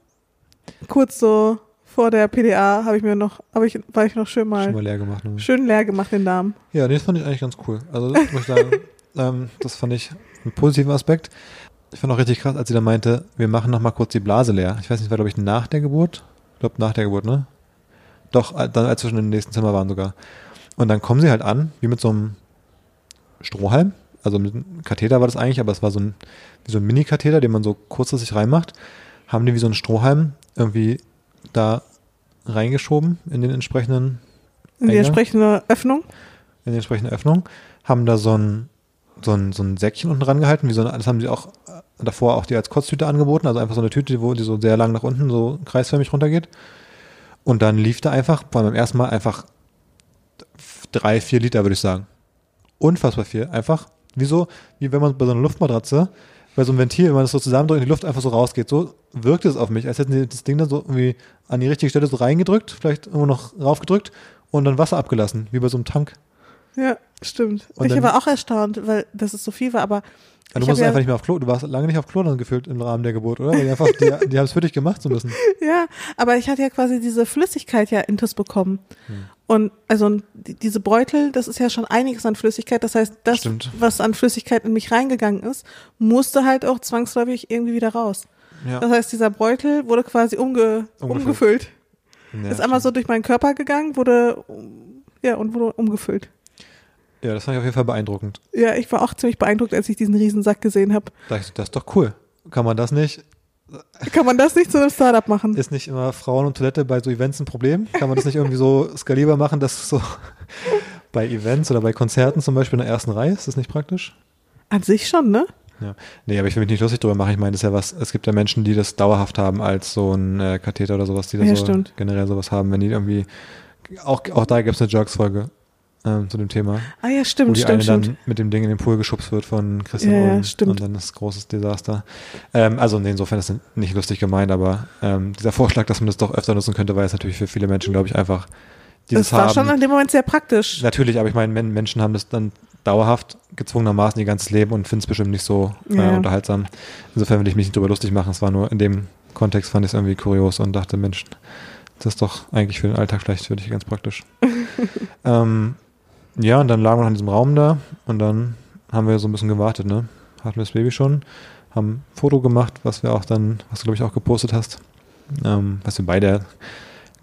Kurz so vor der PDA habe ich mir noch, habe ich, war ich noch schön mal, Schon mal leer gemacht. Ne? schön leer gemacht den Darm. Ja, nee, das fand ich eigentlich ganz cool. Also das muss ich sagen, ähm, das fand ich einen positiven Aspekt. Ich fand auch richtig krass, als sie da meinte, wir machen noch mal kurz die Blase leer. Ich weiß nicht, war glaube ich nach der Geburt. Ich glaube nach der Geburt, ne? Doch, äh, dann als wir schon im nächsten Zimmer waren sogar. Und dann kommen sie halt an, wie mit so einem Strohhalm. Also mit einem Katheter war das eigentlich, aber es war so ein, wie so ein Mini-Katheter, den man so kurzfristig reinmacht. Haben die wie so einen Strohhalm irgendwie da reingeschoben in den entsprechenden In die Eingang? entsprechende Öffnung. in die entsprechende Öffnung, haben da so ein, so ein, so ein Säckchen unten dran gehalten, wie so eine, das haben sie auch äh, davor auch die als Kotztüte angeboten, also einfach so eine Tüte, wo die so sehr lang nach unten so kreisförmig runtergeht. Und dann lief da einfach, vor allem beim ersten Mal einfach drei, vier Liter, würde ich sagen. Unfassbar viel. Einfach, wie so, wie wenn man bei so einer Luftmatratze, bei so einem Ventil, wenn man das so zusammendrückt und die Luft einfach so rausgeht. So wirkt es auf mich, als hätten sie das Ding dann so irgendwie an die richtige Stelle so reingedrückt, vielleicht irgendwo noch raufgedrückt und dann Wasser abgelassen, wie bei so einem Tank. Ja, stimmt. Und ich war auch erstaunt, weil das ist so viel war, aber Ja, du musst ja- einfach nicht mehr auf Klo. Du warst lange nicht auf Klo dann gefühlt im Rahmen der Geburt, oder? Weil die einfach, die, die haben es für dich gemacht so ein bisschen. Ja, aber ich hatte ja quasi diese Flüssigkeit ja intus bekommen. Hm. Und also die- diese Beutel, das ist ja schon einiges an Flüssigkeit. Das heißt, das, Stimmt. was an Flüssigkeit in mich reingegangen ist, musste halt auch zwangsläufig irgendwie wieder raus. Ja. Das heißt, dieser Beutel wurde quasi umge Umgefüllt. umgefüllt. Ja, ist einmal so durch meinen Körper gegangen, wurde ja und wurde umgefüllt. Ja, das fand ich auf jeden Fall beeindruckend. Ja, ich war auch ziemlich beeindruckt, als ich diesen Riesensack gesehen habe. Da dachte ich, das ist doch cool. Kann man das nicht? Kann man das nicht zu einem Startup machen? Ist nicht immer Frauen und Toilette bei so Events ein Problem? Kann man das nicht irgendwie so skalierbar machen, dass so bei Events oder bei Konzerten zum Beispiel in der ersten Reihe ist das nicht praktisch? An sich schon, ne? Ja. Nee, aber ich will mich nicht lustig drüber machen. Ich meine, das ist ja was, es gibt ja Menschen, die das dauerhaft haben als so ein äh, Katheter oder sowas, die da Ja, so stimmt. generell sowas haben, wenn die irgendwie, auch, auch da gibt es eine Jerks-Folge ähm, zu dem Thema. Ah ja, wo stimmt, die stimmt, eine dann stimmt. mit dem Ding in den Pool geschubst wird von Christian Ja, Ulm. stimmt. Und dann ist großes Desaster. Ähm, also insofern ist es nicht lustig gemeint, aber ähm, dieser Vorschlag, dass man das doch öfter nutzen könnte, weil es natürlich für viele Menschen, glaube ich, einfach dieses Das war haben. schon in dem Moment sehr praktisch. Natürlich, aber ich meine, Men- Menschen haben das dann dauerhaft gezwungenermaßen ihr ganzes Leben und finden es bestimmt nicht so äh, ja. unterhaltsam. Insofern will ich mich nicht drüber lustig machen. Es war nur in dem Kontext fand ich es irgendwie kurios und dachte, Mensch, das ist doch eigentlich für den Alltag vielleicht für dich ganz praktisch. ähm, ja, und dann lagen wir noch in diesem Raum da und dann haben wir so ein bisschen gewartet, ne? Hatten wir das Baby schon, haben ein Foto gemacht, was wir auch dann, was du glaube ich auch gepostet hast, ähm, was wir beide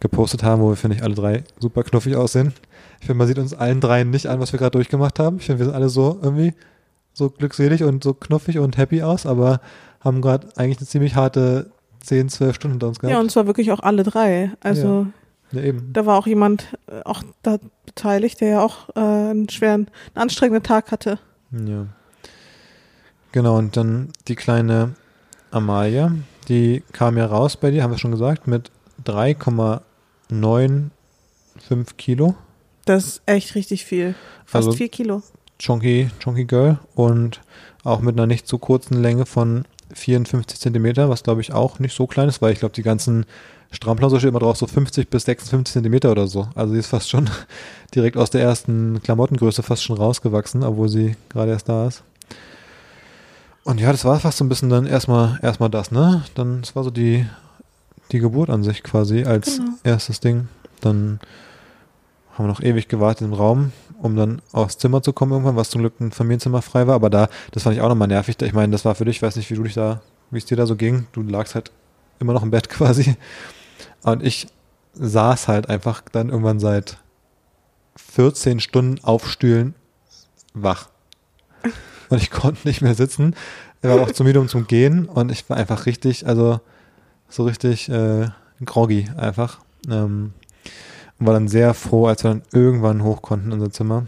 gepostet haben, wo wir, finde ich, alle drei super knuffig aussehen. Ich finde, man sieht uns allen dreien nicht an, was wir gerade durchgemacht haben. Ich finde, wir sind alle so irgendwie so glückselig und so knuffig und happy aus, aber haben gerade eigentlich eine ziemlich harte 10, 12 Stunden hinter uns Ja, gehabt. und zwar wirklich auch alle drei. Also Ja, eben. da war auch jemand äh, auch da beteiligt, der ja auch äh, einen schweren, einen anstrengenden Tag hatte. Ja. Genau, und dann die kleine Amalia, die kam ja raus bei dir, haben wir schon gesagt, mit 3,95 Kilo. Das ist echt richtig viel. Fast Also- vier Kilo. Chunky, Chunky Girl und auch mit einer nicht so kurzen Länge von 54 Zentimeter, was glaube ich auch nicht so klein ist, weil ich glaube, die ganzen Strampler steht immer drauf, so 50 bis 56 Zentimeter oder so. Also sie ist fast schon direkt aus der ersten Klamottengröße fast schon rausgewachsen, obwohl sie gerade erst da ist. Und ja, das war fast so ein bisschen dann erstmal erstmal das, ne? Dann das war so die die Geburt an sich quasi als Genau. erstes Ding. Dann haben wir noch ewig gewartet im Raum, um dann aufs Zimmer zu kommen irgendwann, was zum Glück ein Familienzimmer frei war. Aber da, das fand ich auch nochmal nervig. Ich meine, das war für dich, ich weiß nicht, wie du dich da, wie es dir da so ging. Du lagst halt immer noch im Bett quasi. Und ich saß halt einfach dann irgendwann seit 14 Stunden auf Stühlen wach. Und ich konnte nicht mehr sitzen. Ich war auch zu müde, um zum Gehen. Und ich war einfach richtig, also so richtig äh, groggy einfach. Ähm, und war dann sehr froh, als wir dann irgendwann hoch konnten in unser Zimmer.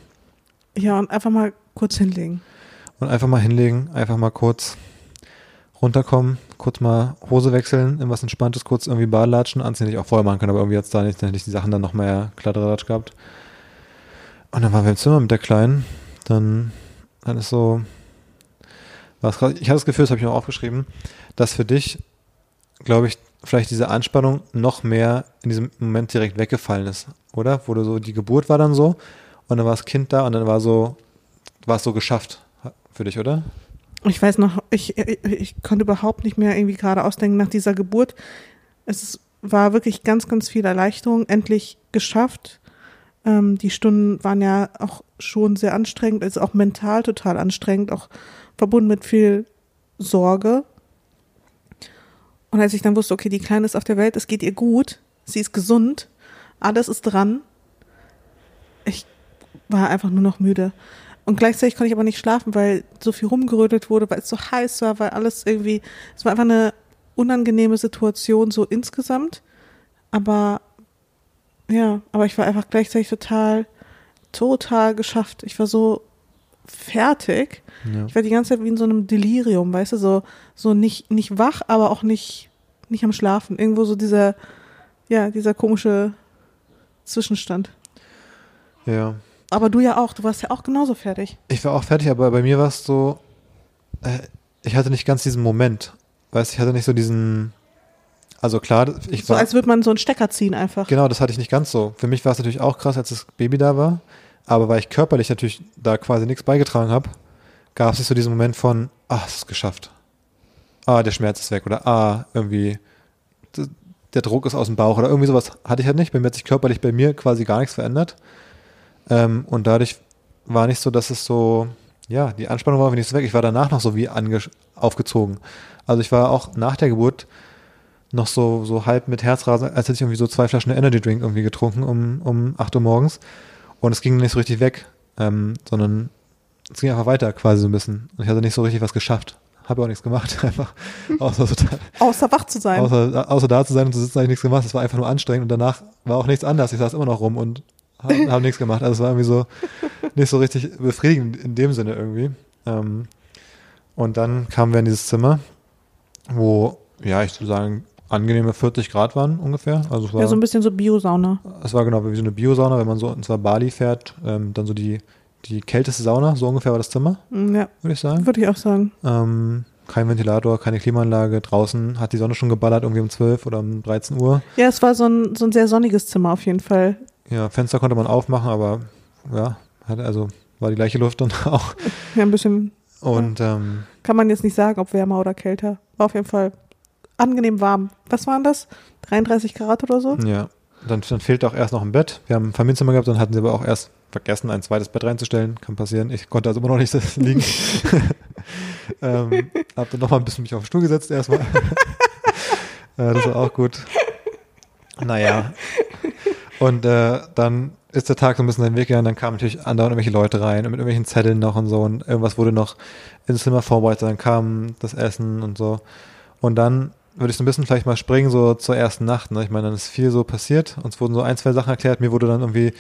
Ja, und einfach mal kurz hinlegen. Und einfach mal hinlegen, einfach mal kurz runterkommen, kurz mal Hose wechseln, irgendwas Entspanntes, kurz irgendwie Badelatschen, anziehen, hätte ich auch vorher machen können, aber irgendwie jetzt da nicht, ich die Sachen dann noch mehr Kladderadatsch gehabt. Und dann waren wir im Zimmer mit der Kleinen, dann, dann ist so, krass, ich hatte das Gefühl, das habe ich mir auch aufgeschrieben, dass für dich, glaube ich, vielleicht diese Anspannung noch mehr in diesem Moment direkt weggefallen ist, oder? Wo du so, die Geburt war dann so und dann war das Kind da und dann war so, war es so geschafft für dich, oder? Ich weiß noch, ich, ich, ich konnte überhaupt nicht mehr irgendwie gerade ausdenken nach dieser Geburt. Es war wirklich ganz, ganz viel Erleichterung, endlich geschafft. Ähm, die Stunden waren ja auch schon sehr anstrengend, also auch mental total anstrengend, auch verbunden mit viel Sorge. Und als ich dann wusste, okay, die Kleine ist auf der Welt, es geht ihr gut, sie ist gesund, alles ist dran, ich war einfach nur noch müde. Und gleichzeitig konnte ich aber nicht schlafen, weil so viel rumgerödelt wurde, weil es so heiß war, weil alles irgendwie, es war einfach eine unangenehme Situation so insgesamt. Aber ja, aber ich war einfach gleichzeitig total, total geschafft. Ich war so fertig. Ja. Ich war die ganze Zeit wie in so einem Delirium, weißt du, so, so nicht, nicht wach, aber auch nicht, nicht am Schlafen. Irgendwo so dieser, ja, dieser komische Zwischenstand. Ja. Aber du ja auch, du warst ja auch genauso fertig. Ich war auch fertig, aber bei mir war es so, äh, ich hatte nicht ganz diesen Moment. Weißt ich hatte nicht so diesen, also klar, ich So war, als würde man so einen Stecker ziehen einfach. genau, das hatte ich nicht ganz so. Für mich war es natürlich auch krass, als das Baby da war, aber weil ich körperlich natürlich da quasi nichts beigetragen habe, gab es nicht so diesen Moment von, ah, es ist geschafft. Ah, der Schmerz ist weg oder ah, irgendwie der Druck ist aus dem Bauch oder irgendwie sowas hatte ich halt nicht. Bei mir hat sich körperlich bei mir quasi gar nichts verändert. Ähm, und dadurch war nicht so, dass es so, ja, die Anspannung war irgendwie nicht so weg. Ich war danach noch so wie aufgezogen. Also ich war auch nach der Geburt noch so, so halb mit Herzrasen, als hätte ich irgendwie so zwei Flaschen Energy Drink irgendwie getrunken um, um 8 Uhr morgens. Und es ging nicht so richtig weg, ähm, sondern es ging einfach weiter quasi so ein bisschen. Und ich hatte nicht so richtig was geschafft. Habe auch nichts gemacht, einfach. Außer, total, Außer wach zu sein. außer, außer da zu sein und zu sitzen, habe ich nichts gemacht. Es war einfach nur anstrengend und danach war auch nichts anders. Ich saß immer noch rum und habe hab nichts gemacht. Also es war irgendwie so nicht so richtig befriedigend in dem Sinne irgendwie. Ähm, und dann kamen wir in dieses Zimmer, wo, ja, ich würde sagen, angenehme 40 Grad waren ungefähr. Also es war, ja, so ein bisschen so Biosauna. es war genau wie so eine Biosauna, wenn man so ins Bali fährt, ähm, dann so die, die kälteste Sauna, so ungefähr war das Zimmer, Mm, Ja, würde ich sagen. würde ich auch sagen. Ähm, kein Ventilator, keine Klimaanlage. Draußen hat die Sonne schon geballert, irgendwie um 12 oder um 13 Uhr. Ja, es war so ein, so ein sehr sonniges Zimmer auf jeden Fall. Ja, Fenster konnte man aufmachen, aber ja, hat also war die gleiche Luft dann auch. Ja, ein bisschen, Und ähm, kann man jetzt nicht sagen, ob wärmer oder kälter. War auf jeden Fall angenehm warm. Was waren das? 33 Grad oder so? ja, dann, dann fehlte auch erst noch ein Bett. Wir haben ein Familienzimmer gehabt, dann hatten sie aber auch erst vergessen, ein zweites Bett reinzustellen. Kann passieren. Ich konnte also immer noch nicht liegen. ähm, hab dann noch mal ein bisschen mich auf den Stuhl gesetzt erstmal. äh, das war auch gut. Naja. Und äh, dann ist der Tag so ein bisschen seinen Weg gegangen, dann kamen natürlich andauernd irgendwelche Leute rein und mit irgendwelchen Zetteln noch und so und irgendwas wurde noch ins Zimmer vorbereitet, dann kam das Essen und so. Und dann würde ich so ein bisschen vielleicht mal springen, so zur ersten Nacht. Ne? Ich meine, dann ist viel so passiert. Uns wurden so ein, zwei Sachen erklärt. Mir wurde dann irgendwie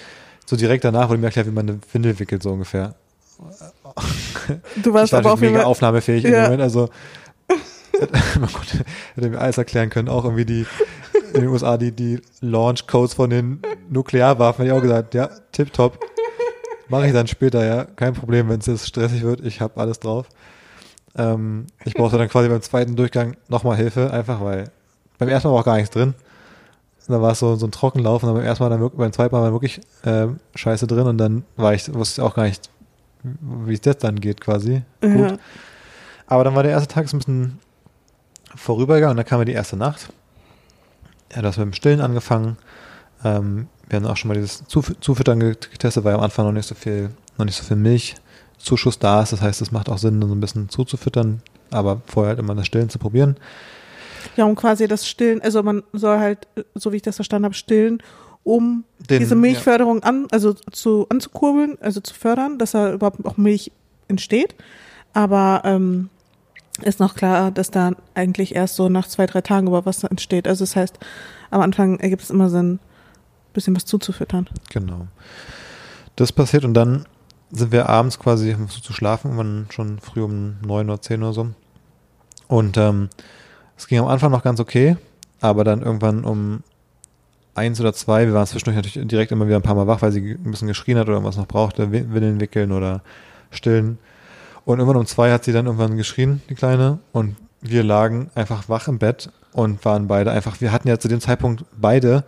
so direkt danach wurde mir erklärt, wie man eine Windel wickelt, so ungefähr. Du warst war aber auf jeden Fall. aufnahmefähig in Ja. dem Moment. Also man konnte, hätte mir alles erklären können. Auch irgendwie die in den USA die, die Launch Codes von den Nuklearwaffen. Hätte ich auch gesagt, ja, tipptopp. Mache ich dann später, ja. Kein Problem, wenn es jetzt stressig wird. Ich habe alles drauf. Ähm, ich brauchte dann quasi beim zweiten Durchgang nochmal Hilfe, einfach weil beim ersten Mal war auch gar nichts drin. Und da war es so, so ein Trockenlauf und dann beim ersten Mal, dann, wirk- beim zweiten Mal war wirklich ähm, Scheiße drin und dann war ich, wusste ich auch gar nicht, wie es jetzt dann geht quasi. Gut. Ja. Aber dann war der erste Tag so ein bisschen vorübergegangen und dann kam ja die erste Nacht. Ja, das mit dem Stillen angefangen. Ähm, wir haben auch schon mal dieses Zuf Zufüttern get- getestet, weil am Anfang noch nicht so viel, noch nicht so viel Milchzuschuss da ist. Das heißt, es macht auch Sinn, so ein bisschen zuzufüttern, aber vorher halt immer das Stillen zu probieren. ja, um quasi das Stillen, also man soll halt, so wie ich das verstanden habe, stillen, um Den- diese Milchförderung an, also zu, anzukurbeln, also zu fördern, dass da überhaupt auch Milch entsteht. Aber ähm, ist noch klar, dass da eigentlich erst so nach zwei, drei Tagen über Wasser entsteht. Also das heißt, am Anfang ergibt es immer Sinn, ein bisschen was zuzufüttern. Genau. Das passiert und dann sind wir abends quasi um zu schlafen, schon früh um neun oder zehn oder so. Und ähm, es ging am Anfang noch ganz okay, aber dann irgendwann um eins oder zwei, wir waren zwischendurch natürlich direkt immer wieder ein paar Mal wach, weil sie ein bisschen geschrien hat oder irgendwas noch brauchte, Wi- Windeln wickeln oder stillen. Und irgendwann um zwei hat sie dann irgendwann geschrien, die Kleine, und wir lagen einfach wach im Bett und waren beide einfach, wir hatten ja zu dem Zeitpunkt beide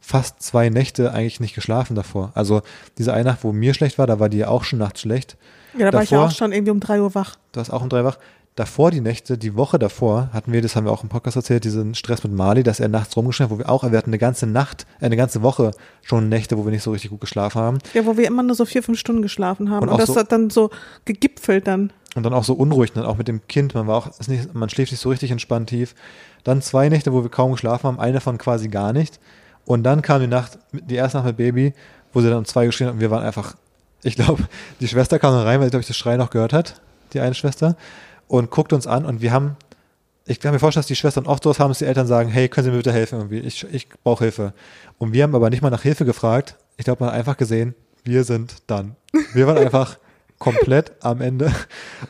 fast zwei Nächte eigentlich nicht geschlafen davor. Also diese eine Nacht, wo mir schlecht war, da war dir auch schon nachts schlecht. Ja, da war ich ja Davor- auch schon irgendwie um drei Uhr wach. Du warst auch um drei wach. Davor die Nächte, die Woche davor, hatten wir, das haben wir auch im Podcast erzählt, diesen Stress mit Mali, dass er nachts rumgeschlafen hat, wo wir auch, wir hatten eine ganze Nacht, äh, eine ganze Woche schon Nächte, wo wir nicht so richtig gut geschlafen haben. Ja, wo wir immer nur so vier, fünf Stunden geschlafen haben. Und Und, das so- hat dann so gegipfelt dann. Und dann auch so unruhig, dann auch mit dem Kind. Man war auch, nicht, man schläft nicht so richtig entspannt tief. Dann zwei Nächte, wo wir kaum geschlafen haben, eine davon quasi gar nicht. Und dann kam die Nacht, die erste Nacht mit Baby, wo sie dann um zwei geschrien hat und wir waren einfach, ich glaube, die Schwester kam dann rein, weil sie, glaube ich, das Schreien noch gehört hat, die eine Schwester, und guckte uns an und wir haben, ich kann mir vorstellen, dass die Schwestern oft sowas haben, dass die Eltern sagen, hey, können Sie mir bitte helfen irgendwie, ich, ich brauche Hilfe. Und wir haben aber nicht mal nach Hilfe gefragt. Ich glaube, man hat einfach gesehen, wir sind dann. Wir waren einfach komplett am Ende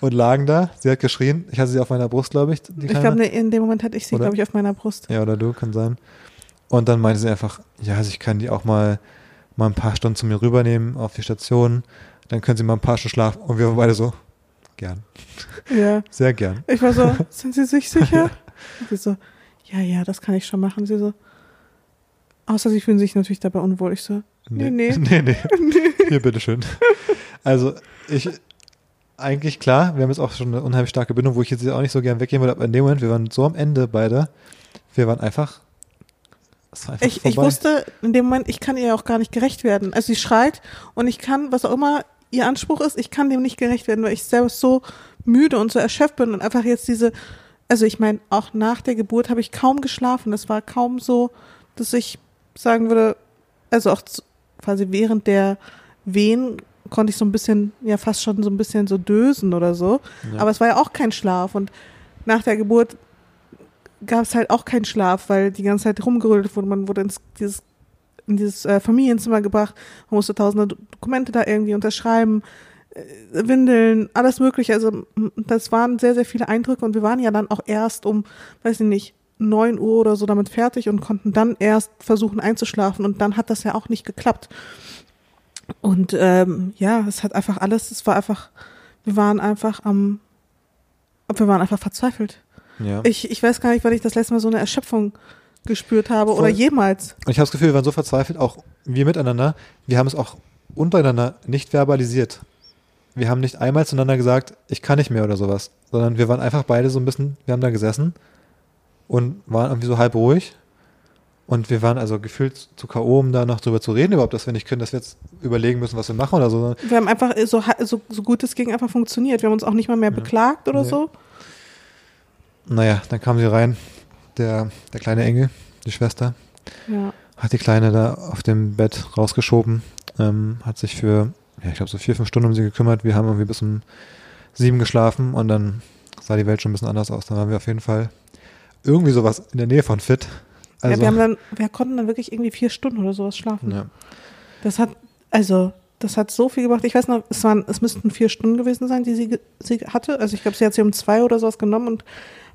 und lagen da. Sie hat geschrien. Ich hatte sie auf meiner Brust, glaube ich. Ich glaube, ne, in dem Moment hatte ich sie, glaube ich, auf meiner Brust. Ja, oder du, kann sein. Und dann meinte sie einfach, ja, also ich kann die auch mal, mal ein paar Stunden zu mir rübernehmen auf die Station. Dann können sie mal ein paar Stunden schlafen. Und wir waren beide so, gern. Ja. Sehr gern. Ich war so, sind Sie sich sicher? Und sie so, ja, ja, das kann ich schon machen. Sie so, außer Sie fühlen sich natürlich dabei unwohl. Ich so, nee, nee. nee, nee. Hier, bitteschön. Also, ich, eigentlich klar, wir haben jetzt auch schon eine unheimlich starke Bindung, wo ich jetzt auch nicht so gern weggehen würde, aber in dem Moment, wir waren so am Ende beide, wir waren einfach, Ich, ich wusste in dem Moment, ich kann ihr auch gar nicht gerecht werden. Also sie schreit und ich kann, was auch immer ihr Anspruch ist, ich kann dem nicht gerecht werden, weil ich selbst so müde und so erschöpft bin und einfach jetzt diese, also ich meine, auch nach der Geburt habe ich kaum geschlafen. Es war kaum so, dass ich sagen würde, also auch quasi während der Wehen konnte ich so ein bisschen, ja fast schon so ein bisschen so dösen oder so. Ja. Aber es war ja auch kein Schlaf und nach der Geburt gab es halt auch keinen Schlaf, weil die ganze Zeit rumgerödelt wurde. Man wurde ins dieses, in dieses äh, Familienzimmer gebracht, man musste tausende Do- Dokumente da irgendwie unterschreiben, äh, Windeln, alles mögliche. Also das waren sehr, sehr viele Eindrücke und wir waren ja dann auch erst um, weiß ich nicht, 9 Uhr oder so damit fertig und konnten dann erst versuchen einzuschlafen und dann hat das ja auch nicht geklappt. Und ähm, ja, es hat einfach alles, es war einfach, wir waren einfach am, wir waren einfach verzweifelt. ja. Ich, ich weiß gar nicht, wann ich das letzte Mal so eine Erschöpfung gespürt habe Voll. oder jemals. Und ich habe das Gefühl, wir waren so verzweifelt, auch wir miteinander, wir haben es auch untereinander nicht verbalisiert. Wir haben nicht einmal zueinander gesagt, ich kann nicht mehr oder sowas, sondern wir waren einfach beide so ein bisschen, wir haben da gesessen und waren irgendwie so halb ruhig. Und wir waren also gefühlt zu K.O., um da noch drüber zu reden, überhaupt, dass wir nicht können, dass wir jetzt überlegen müssen, was wir machen oder so. Wir haben einfach so, ha- so, so gut es ging einfach funktioniert. Wir haben uns auch nicht mal mehr Ja. beklagt oder Nee. so. Naja, dann kam sie rein, der, der kleine Engel, die Schwester, Ja. hat die Kleine da auf dem Bett rausgeschoben, ähm, hat sich für, ja, ich glaube, so vier, fünf Stunden um sie gekümmert. Wir haben irgendwie bis um sieben geschlafen und dann sah die Welt schon ein bisschen anders aus. Dann waren wir auf jeden Fall irgendwie sowas in der Nähe von fit. Also, ja, wir haben dann, wir konnten dann wirklich irgendwie vier Stunden oder sowas schlafen. ja. Das hat, also, das hat so viel gebracht. Ich weiß noch, es waren, es müssten vier Stunden gewesen sein, die sie, sie hatte. Also ich glaube, sie hat sie um zwei oder sowas genommen und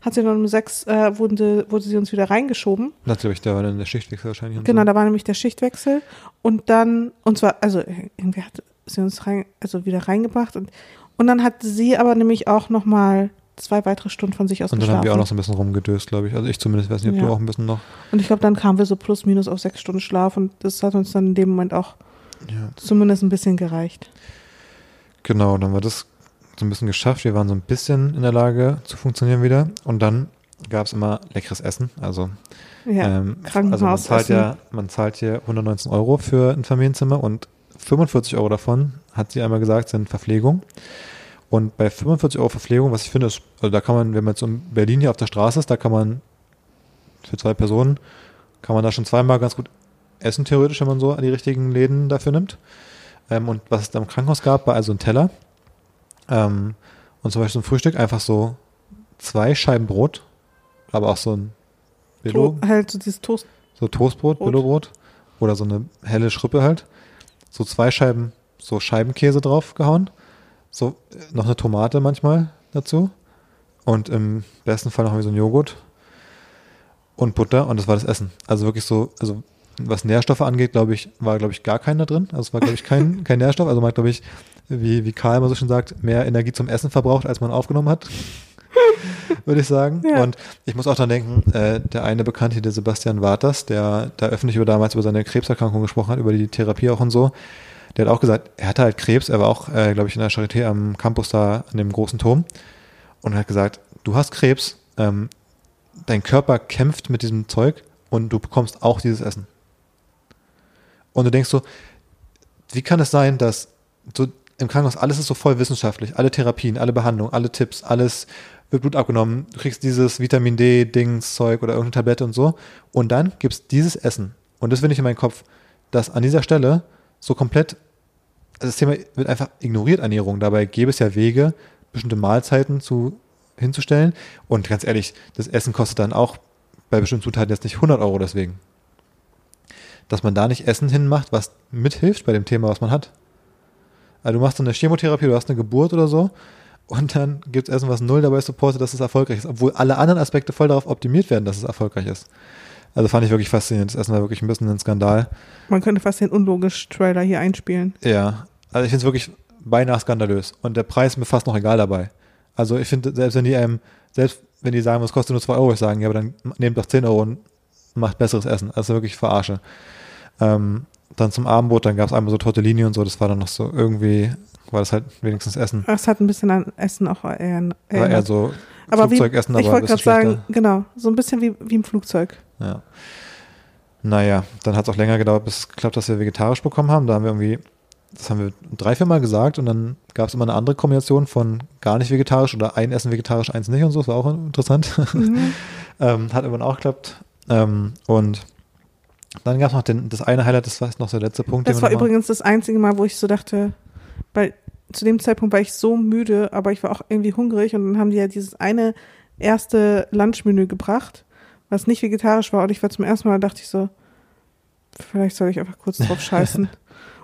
hat sie dann um sechs, äh, wurde, sie- wurde sie uns wieder reingeschoben. Natürlich, da war dann der Schichtwechsel wahrscheinlich. Genau, so. da war nämlich der Schichtwechsel und dann, und zwar, also irgendwie hat sie uns rein, also wieder reingebracht und, und dann hat sie aber nämlich auch nochmal zwei weitere Stunden von sich aus Und dann geschlafen. haben wir auch noch so ein bisschen rumgedöst, glaube ich. Also ich zumindest, weiß nicht, ob Ja. du auch ein bisschen noch. und ich glaube, dann kamen wir so plus minus auf sechs Stunden Schlaf und das hat uns dann in dem Moment auch Ja. zumindest ein bisschen gereicht. Genau, dann war das so ein bisschen geschafft. Wir waren so ein bisschen in der Lage zu funktionieren wieder. Und dann gab es immer leckeres Essen. Also, Ja, ähm, also man zahlt ja, man zahlt hier 119 Euro für ein Familienzimmer und 45 Euro davon, hat sie einmal gesagt, sind Verpflegung. Und bei 45 Euro Verpflegung, was ich finde, ist, also da kann man, wenn man jetzt in Berlin hier auf der Straße ist, da kann man für zwei Personen, kann man da schon zweimal ganz gut essen, theoretisch, wenn man so die richtigen Läden dafür nimmt. Ähm, und was es da im Krankenhaus gab, war also ein Teller. Ähm, und zum Beispiel zum Frühstück einfach so zwei Scheiben Brot, aber auch so ein Billo, To halt so dieses Toast. so Toastbrot, Brot. Billobrot oder so eine helle Schrippe halt. So zwei Scheiben, so Scheibenkäse drauf gehauen. So äh, noch eine Tomate manchmal dazu. Und im besten Fall noch irgendwie so ein Joghurt und Butter und das war das Essen. Also wirklich so, also was Nährstoffe angeht, glaube ich, war, glaube ich, gar keiner drin. Also es war, glaube ich, kein, kein Nährstoff. Also man hat, glaube ich, wie, wie Karl immer so schön sagt, mehr Energie zum Essen verbraucht, als man aufgenommen hat. Würde ich sagen. Ja. Und ich muss auch dran denken, äh, der eine Bekannte, der Sebastian Waters, der da öffentlich über damals über seine Krebserkrankung gesprochen hat, über die Therapie auch und so, der hat auch gesagt, er hatte halt Krebs, er war auch, äh, glaube ich, in der Charité am Campus da an dem großen Turm. und hat gesagt, du hast Krebs, ähm, dein Körper kämpft mit diesem Zeug und du bekommst auch dieses Essen. Und du denkst so, wie kann es sein, dass so im Krankenhaus alles ist so voll wissenschaftlich, alle Therapien, alle Behandlungen, alle Tipps, alles wird Blut abgenommen, du kriegst dieses Vitamin D-Dings, Zeug oder irgendeine Tablette und so. Und dann gibt es dieses Essen. Und das finde ich in meinem Kopf, dass an dieser Stelle so komplett, also das Thema wird einfach ignoriert, Ernährung. Dabei gäbe es ja Wege, bestimmte Mahlzeiten zu, hinzustellen. Und ganz ehrlich, das Essen kostet dann auch bei bestimmten Zutaten jetzt nicht 100 Euro deswegen. Dass man da nicht Essen hinmacht, was mithilft bei dem Thema, was man hat. Also du machst so eine Chemotherapie, du hast eine Geburt oder so und dann gibt es Essen, was null dabei supportet, dass es erfolgreich ist, obwohl alle anderen Aspekte voll darauf optimiert werden, dass es erfolgreich ist. Also fand ich wirklich faszinierend. Das Essen war wirklich ein bisschen ein Skandal. Man könnte fast den unlogisch Trailer hier einspielen. Ja, also ich finde es wirklich beinahe skandalös. Und der Preis ist mir fast noch egal dabei. Also ich finde, selbst wenn die einem, selbst wenn die sagen, es kostet nur 2 Euro, ich sagen, ja, aber dann nehmt doch 10 Euro und macht besseres Essen. Also wirklich verarsche. Ähm, dann zum Abendbrot, dann gab es einmal so Tortellini und so, das war dann noch so irgendwie war das halt wenigstens Essen. Es hat ein bisschen an Essen auch eher. War eher so aber Flugzeugessen, wie, ich wollte gerade sagen, genau, so ein bisschen wie, wie im Flugzeug. Ja. Naja, dann hat es auch länger gedauert, bis es geklappt, dass wir vegetarisch bekommen haben. Da haben wir irgendwie, das haben wir drei, vier Mal gesagt und dann gab es immer eine andere Kombination von gar nicht vegetarisch oder ein Essen vegetarisch, eins nicht und so. Das war auch interessant. Mhm. ähm, hat irgendwann auch geklappt. Ähm, und dann gab es noch den, das eine Highlight, das war noch der letzte Punkt. Das war übrigens das einzige Mal, wo ich so dachte, weil zu dem Zeitpunkt war ich so müde, aber ich war auch irgendwie hungrig und dann haben die ja dieses eine erste Lunchmenü gebracht, was nicht vegetarisch war und ich war zum ersten Mal, dachte ich so, vielleicht soll ich einfach kurz drauf scheißen.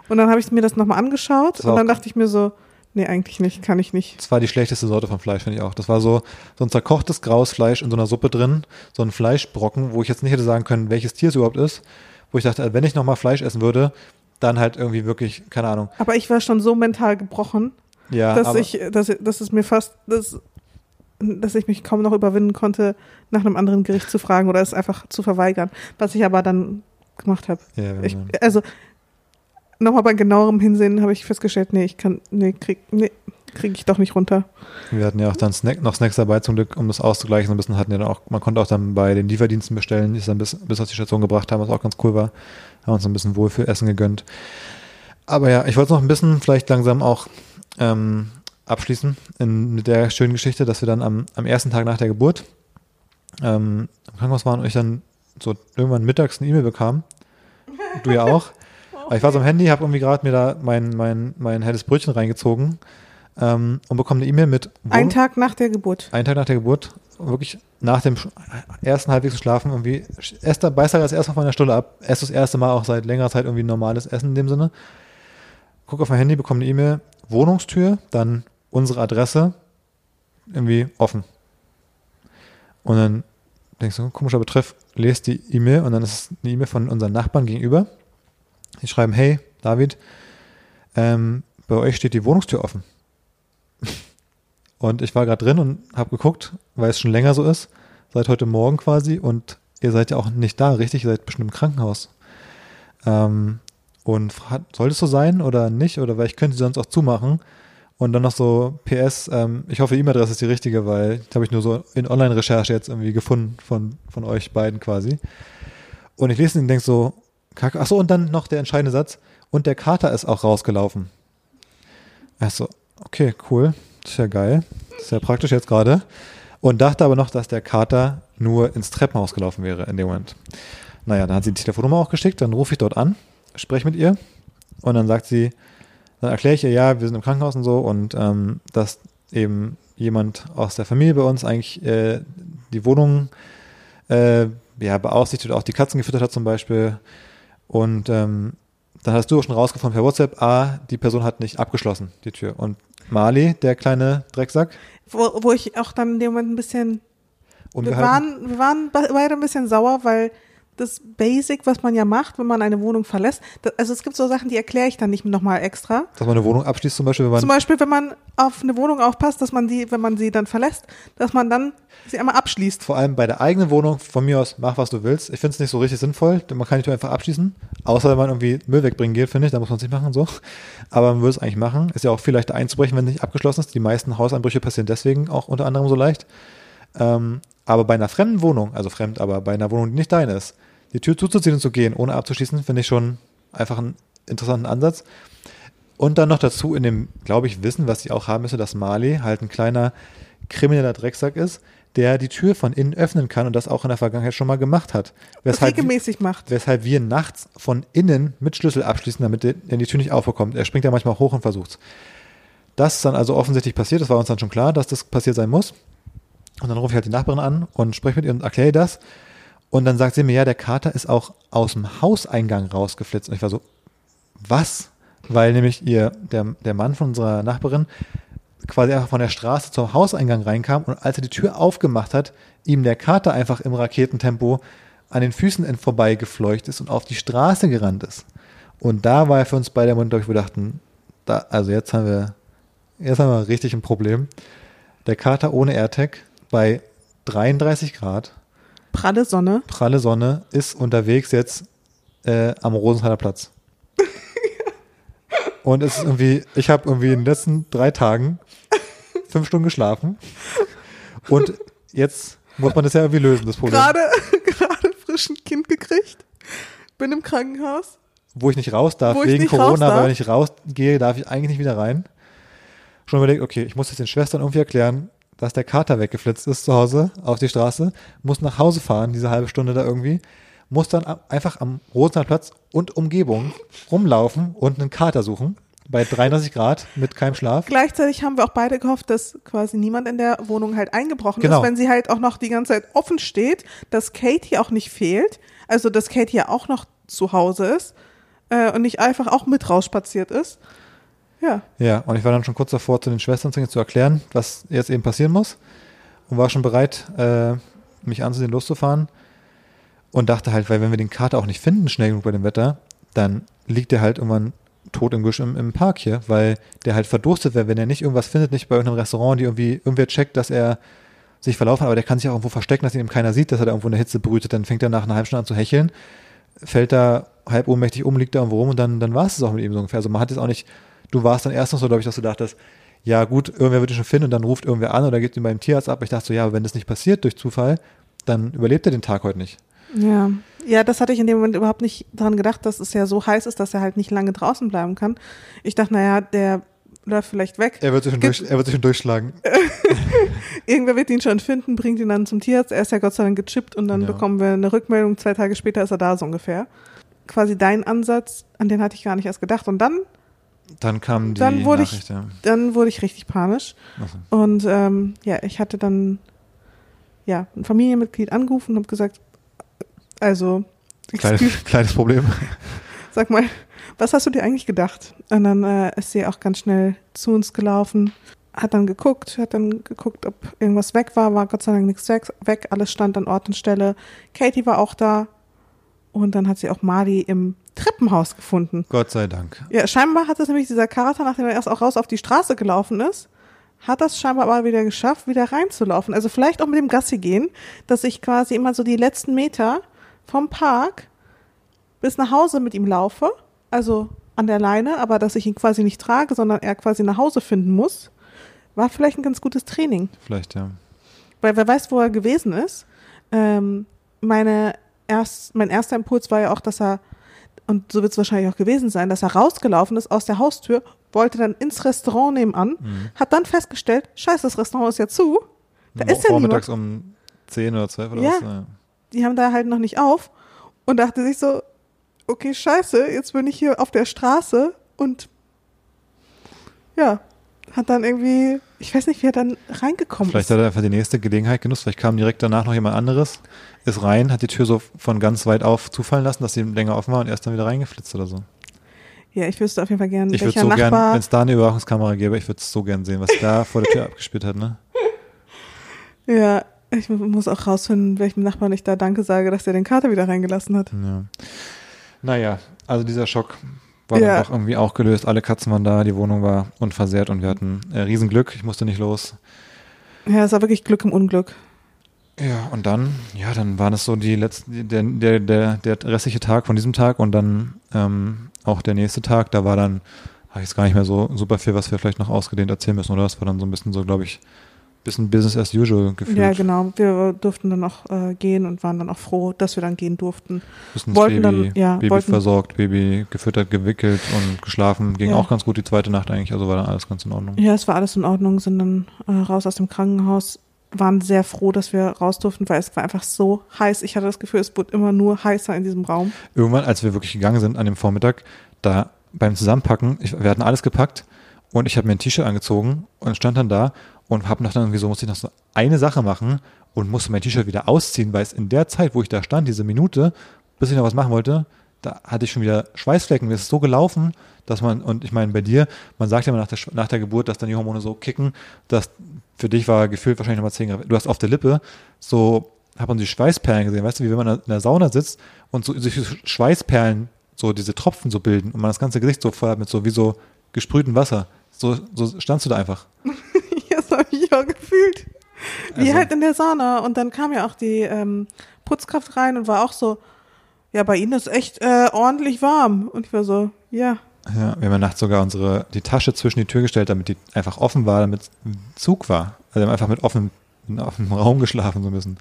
und dann habe ich mir das nochmal angeschaut und dann dachte ich mir so, nee, eigentlich nicht, kann ich nicht. Das war die schlechteste Sorte von Fleisch, finde ich auch. Das war so, so ein zerkochtes graues Fleisch in so einer Suppe drin, so ein Fleischbrocken, wo ich jetzt nicht hätte sagen können, welches Tier es überhaupt ist, wo ich dachte, wenn ich nochmal Fleisch essen würde, dann halt irgendwie wirklich, keine Ahnung. Aber ich war schon so mental gebrochen, ja, dass ich, dass, dass es mir fast, dass, dass ich mich kaum noch überwinden konnte, nach einem anderen Gericht zu fragen oder es einfach zu verweigern. Was ich aber dann gemacht habe. Ja, also nochmal bei genauerem Hinsehen habe ich festgestellt, nee, ich kann, nee, krieg, nee, kriege ich doch nicht runter. Wir hatten ja auch dann Snack, noch Snacks dabei zum Glück, um das auszugleichen. ein bisschen hatten ja dann auch, man konnte auch dann bei den Lieferdiensten bestellen, die es dann bis, bis auf die Station gebracht haben, was auch ganz cool war. Haben uns ein bisschen Wohlfühlessen gegönnt. Aber ja, ich wollte noch ein bisschen vielleicht langsam auch ähm, abschließen in, mit der schönen Geschichte, dass wir dann am, am ersten Tag nach der Geburt ähm, im Krankenhaus waren und ich dann so irgendwann mittags eine E-Mail bekam. Du ja auch. Ich war so am Handy, habe irgendwie gerade mir da mein, mein, mein helles Brötchen reingezogen ähm, und bekomme eine E-Mail mit. Ein Tag nach der Geburt. Ein Tag nach der Geburt. Wirklich nach dem ersten halbwegs Schlafen irgendwie. Esther beißt halt als erst auf meiner Stulle ab. Erst das erste Mal auch seit längerer Zeit irgendwie normales Essen in dem Sinne. Guck auf mein Handy, bekomme eine E-Mail. Wohnungstür, dann unsere Adresse irgendwie offen. Und dann denkst du, komischer Betreff, lest die E-Mail und dann ist es eine E-Mail von unseren Nachbarn gegenüber. Die schreiben, hey, David, ähm, bei euch steht die Wohnungstür offen. Und ich war gerade drin und habe geguckt, weil es schon länger so ist, seit heute Morgen quasi. Und ihr seid ja auch nicht da, richtig? Ihr seid bestimmt im Krankenhaus. Ähm, und soll es so sein oder nicht? Oder weil ich könnte sie sonst auch zumachen. Und dann noch so PS, ähm, ich hoffe, E-Mail-Adresse ist die richtige, weil das habe ich nur so in Online-Recherche jetzt irgendwie gefunden von, von euch beiden quasi. Und ich lese ihn und denke so, kacke. Achso, und dann noch der entscheidende Satz. Und der Kater ist auch rausgelaufen. Achso, okay, cool. Das ist ja geil. Das ist ja praktisch jetzt gerade. Und dachte aber noch, dass der Kater nur ins Treppenhaus gelaufen wäre in dem Moment. Naja, dann hat sie die Telefonnummer auch geschickt, dann rufe ich dort an, spreche mit ihr und dann sagt sie, dann erkläre ich ihr, ja, wir sind im Krankenhaus und so und ähm, dass eben jemand aus der Familie bei uns eigentlich äh, die Wohnung äh, ja, beaufsichtigt auch die Katzen gefüttert hat zum Beispiel. Und ähm, dann hast du auch schon rausgefunden per WhatsApp, ah, die Person hat nicht abgeschlossen, die Tür. Und Mali, der kleine Drecksack. Wo, wo ich auch dann in dem Moment ein bisschen. Wir waren, wir waren beide ein bisschen sauer, weil das Basic, was man ja macht, wenn man eine Wohnung verlässt. Also es gibt so Sachen, die erkläre ich dann nicht nochmal extra. Dass man eine Wohnung abschließt zum Beispiel, wenn man Zum Beispiel, wenn man auf eine Wohnung aufpasst, dass man die, wenn man sie dann verlässt, dass man dann sie einmal abschließt. vor allem bei der eigenen Wohnung, von mir aus, mach was du willst. Ich finde es nicht so richtig sinnvoll, denn man kann die Tür einfach abschließen. Außer wenn man irgendwie Müll wegbringen geht, finde ich, da muss man es nicht machen so. Aber man würde es eigentlich machen. Ist ja auch viel leichter einzubrechen, wenn es nicht abgeschlossen ist. Die meisten Hauseinbrüche passieren deswegen auch unter anderem so leicht. Ähm, aber bei einer fremden Wohnung, also fremd, aber bei einer Wohnung, die nicht deine ist, die Tür zuzuziehen und zu gehen, ohne abzuschließen, finde ich schon einfach einen interessanten Ansatz. Und dann noch dazu in dem, glaube ich, Wissen, was sie auch haben müsste, dass Marley halt ein kleiner krimineller Drecksack ist, der die Tür von innen öffnen kann und das auch in der Vergangenheit schon mal gemacht hat. Weshalb, regelmäßig macht. weshalb wir nachts von innen mit Schlüssel abschließen, damit der die Tür nicht aufbekommt. Er springt ja manchmal hoch und versucht's. Das ist dann also offensichtlich passiert, das war uns dann schon klar, dass das passiert sein muss. Und dann rufe ich halt die Nachbarin an und spreche mit ihr und erkläre das. Und dann sagt sie mir, ja, der Kater ist auch aus dem Hauseingang rausgeflitzt. Und ich war so, was? Weil nämlich ihr, der, der Mann von unserer Nachbarin quasi einfach von der Straße zum Hauseingang reinkam und als er die Tür aufgemacht hat, ihm der Kater einfach im Raketentempo an den Füßen ent- vorbei gefleucht ist und auf die Straße gerannt ist. Und da war er für uns beide der Moment, glaube wir dachten, da, also jetzt haben wir, jetzt haben wir richtig ein Problem. Der Kater ohne AirTag bei 33 Grad, Pralle Sonne. pralle Sonne, ist unterwegs jetzt äh, am Rosenthaler Platz. Und es ist irgendwie, ich habe irgendwie in den letzten drei Tagen fünf Stunden geschlafen. Und jetzt muss man das ja irgendwie lösen, das Problem. Gerade, gerade frisch ein Kind gekriegt. Bin im Krankenhaus. Wo ich nicht raus darf, wegen Corona, darf. weil wenn ich rausgehe, darf ich eigentlich nicht wieder rein. Schon überlegt, okay, ich muss jetzt den Schwestern irgendwie erklären, dass der Kater weggeflitzt ist zu Hause auf die Straße, muss nach Hause fahren, diese halbe Stunde da irgendwie, muss dann einfach am Rosenhardplatz und Umgebung rumlaufen und einen Kater suchen bei 33 Grad mit keinem Schlaf. Gleichzeitig haben wir auch beide gehofft, dass quasi niemand in der Wohnung halt eingebrochen Genau. ist, wenn sie halt auch noch die ganze Zeit offen steht, dass Katie auch nicht fehlt, also dass Katie ja auch noch zu Hause ist äh, und nicht einfach auch mit rausspaziert ist. Ja, Ja, und ich war dann schon kurz davor, zu den Schwestern zu gehen, zu erklären, was jetzt eben passieren muss. Und war schon bereit, äh, mich anzusehen, loszufahren. Und dachte halt, weil wenn wir den Kater auch nicht finden, schnell genug bei dem Wetter, dann liegt der halt irgendwann tot im Gusch im, im Park hier, weil der halt verdurstet wäre, wenn er nicht irgendwas findet, nicht bei irgendeinem Restaurant, die irgendwie irgendwer checkt, dass er sich verlaufen hat, aber der kann sich auch irgendwo verstecken, dass ihn eben keiner sieht, dass er da irgendwo in der Hitze brütet, dann fängt er nach einer halben Stunde an zu hecheln, fällt da halb ohnmächtig um, liegt da irgendwo rum und dann, dann war es auch mit ihm so ungefähr. Also man hat jetzt auch nicht, du warst dann erst noch so, glaube ich, dass du dachtest, ja gut, irgendwer wird ihn schon finden und dann ruft irgendwer an oder gibt ihn beim Tierarzt ab. Ich dachte so, ja, wenn das nicht passiert durch Zufall, dann überlebt er den Tag heute nicht. ja. Ja, das hatte ich in dem Moment überhaupt nicht dran gedacht, dass es ja so heiß ist, dass er halt nicht lange draußen bleiben kann. Ich dachte, naja, der läuft vielleicht weg. Er wird sich schon, durch, er wird sich schon durchschlagen. Irgendwer wird ihn schon finden, bringt ihn dann zum Tierarzt. Er ist ja Gott sei Dank gechippt und dann Ja. bekommen wir eine Rückmeldung. Zwei Tage später ist er da so ungefähr. Quasi dein Ansatz, an den hatte ich gar nicht erst gedacht. Und dann, Dann kam die Dann wurde ich- Nachricht, ja. dann wurde ich richtig panisch. So. Und ähm, ja, ich hatte dann ja ein Familienmitglied angerufen und habe gesagt, also Kleines, kleines Problem. sag mal, was hast du dir eigentlich gedacht? Und dann äh, ist sie auch ganz schnell zu uns gelaufen, hat dann geguckt, hat dann geguckt, ob irgendwas weg war, war Gott sei Dank nichts weg, weg, alles stand an Ort und Stelle. Katie war auch da und dann hat sie auch Mali im Treppenhaus gefunden. Gott sei Dank. Ja, scheinbar hat es nämlich dieser Charakter, nachdem er erst auch raus auf die Straße gelaufen ist, hat das scheinbar aber wieder geschafft, wieder reinzulaufen. Also vielleicht auch mit dem Gassi gehen, dass ich quasi immer so die letzten Meter vom Park bis nach Hause mit ihm laufe, also an der Leine, aber dass ich ihn quasi nicht trage, sondern er quasi nach Hause finden muss, war vielleicht ein ganz gutes Training. Vielleicht, ja. Weil wer weiß, wo er gewesen ist. Ähm, meine erst, mein erster Impuls war ja auch, dass er, und so wird es wahrscheinlich auch gewesen sein, dass er rausgelaufen ist aus der Haustür, wollte dann ins Restaurant nebenan, Mhm. hat dann festgestellt, scheiße, das Restaurant ist ja zu. Da ist ja Vormittags niemand. um 10 oder 12 oder Ja. was? Ja. Die haben da halt noch nicht auf und dachte sich so, okay, scheiße, jetzt bin ich hier auf der Straße und ja, hat dann irgendwie, ich weiß nicht, wie er dann reingekommen Vielleicht ist. hat er einfach die nächste Gelegenheit genutzt. Vielleicht kam direkt danach noch jemand anderes, ist rein, hat die Tür so von ganz weit auf zufallen lassen, dass sie länger offen war und er ist dann wieder reingeflitzt oder so. Ja, ich wüsste auf jeden Fall gern, Ich würde welcher so gern, Nachbar. wenn es da eine Überwachungskamera gäbe, ich würde es so gern sehen, was da vor der Tür abgespielt hat, ne? Ja, Ich muss auch rausfinden, welchem Nachbarn ich da Danke sage, dass der den Kater wieder reingelassen hat. Ja. Naja, also dieser Schock war Ja. dann doch irgendwie auch gelöst. Alle Katzen waren da, die Wohnung war unversehrt und wir hatten äh, Riesenglück. Ich musste nicht los. Ja, es war wirklich Glück im Unglück. Ja, und dann, ja, dann waren es so die letzten, der, der, der, der restliche Tag von diesem Tag und dann ähm, auch der nächste Tag, da war dann, habe ich jetzt gar nicht mehr so super viel, was wir vielleicht noch ausgedehnt erzählen müssen, oder? Das war dann so ein bisschen so, glaube ich, bisschen Business as usual gefühlt. Ja, genau. Wir durften dann auch äh, gehen und waren dann auch froh, dass wir dann gehen durften. Bisschen wollten Baby, dann- ja, Baby wollten- versorgt, Baby gefüttert, gewickelt und geschlafen. Ging Ja. auch ganz gut die zweite Nacht eigentlich, also war dann alles ganz in Ordnung. Ja, es war alles in Ordnung, sind dann äh, raus aus dem Krankenhaus, waren sehr froh, dass wir raus durften, weil es war einfach so heiß. Ich hatte das Gefühl, es wurde immer nur heißer in diesem Raum. Irgendwann, als wir wirklich gegangen sind an dem Vormittag, da beim Zusammenpacken, ich, wir hatten alles gepackt und ich habe mir ein T-Shirt angezogen und stand dann da und habe noch dann irgendwie so, musste ich noch so eine Sache machen und musste mein T-Shirt wieder ausziehen, weil es in der Zeit, wo ich da stand, diese Minute, bis ich noch was machen wollte, da hatte ich schon wieder Schweißflecken. Es ist so gelaufen, dass man, und ich meine, bei dir, man sagt ja immer nach der, nach der Geburt, dass dann die Hormone so kicken, dass für dich war gefühlt wahrscheinlich nochmal 10 Grad. Du hast auf der Lippe so, hat man die Schweißperlen gesehen, weißt du, wie wenn man in der Sauna sitzt und so sich Schweißperlen, so diese Tropfen so bilden und man das ganze Gesicht so voll hat mit so wie so gesprühtem Wasser. So, so standst du da einfach. Habe ich auch gefühlt. Wie Also- halt in der Sauna. Und dann kam ja auch die ähm, Putzkraft rein und war auch so, ja, bei Ihnen ist echt äh, ordentlich warm. Und ich war so, ja. Ja, wir haben ja nachts sogar unsere, die Tasche zwischen die Tür gestellt, damit die einfach offen war, damit Zug war. Also wir haben einfach mit offenem, in offenem Raum geschlafen so ein bisschen.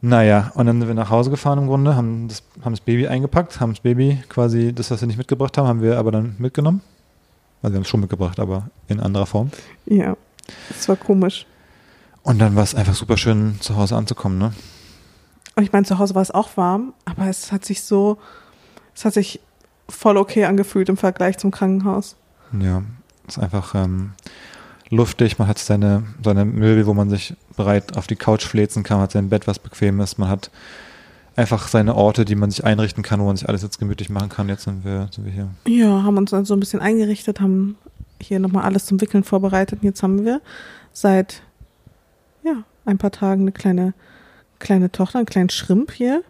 Naja, und dann sind wir nach Hause gefahren im Grunde, haben das, haben das Baby eingepackt, haben das Baby quasi, das, was wir nicht mitgebracht haben, haben wir aber dann mitgenommen. Also wir haben es schon mitgebracht, aber in anderer Form. Ja, das war komisch. Und dann war es einfach super schön, zu Hause anzukommen, ne? Und ich meine, zu Hause war es auch warm, aber es hat sich so, es hat sich voll okay angefühlt im Vergleich zum Krankenhaus. Ja, ist einfach ähm, luftig. Man hat seine, seine Möbel, wo man sich bereit auf die Couch fläzen kann, man hat sein Bett, was bequem ist. Man hat einfach seine Orte, die man sich einrichten kann, wo man sich alles jetzt gemütlich machen kann. Jetzt sind wir, sind wir hier. Ja, haben uns dann so ein bisschen eingerichtet, haben hier nochmal alles zum Wickeln vorbereitet. Und jetzt haben wir seit, ja, ein paar Tagen eine kleine, kleine Tochter, einen kleinen Schrimp hier,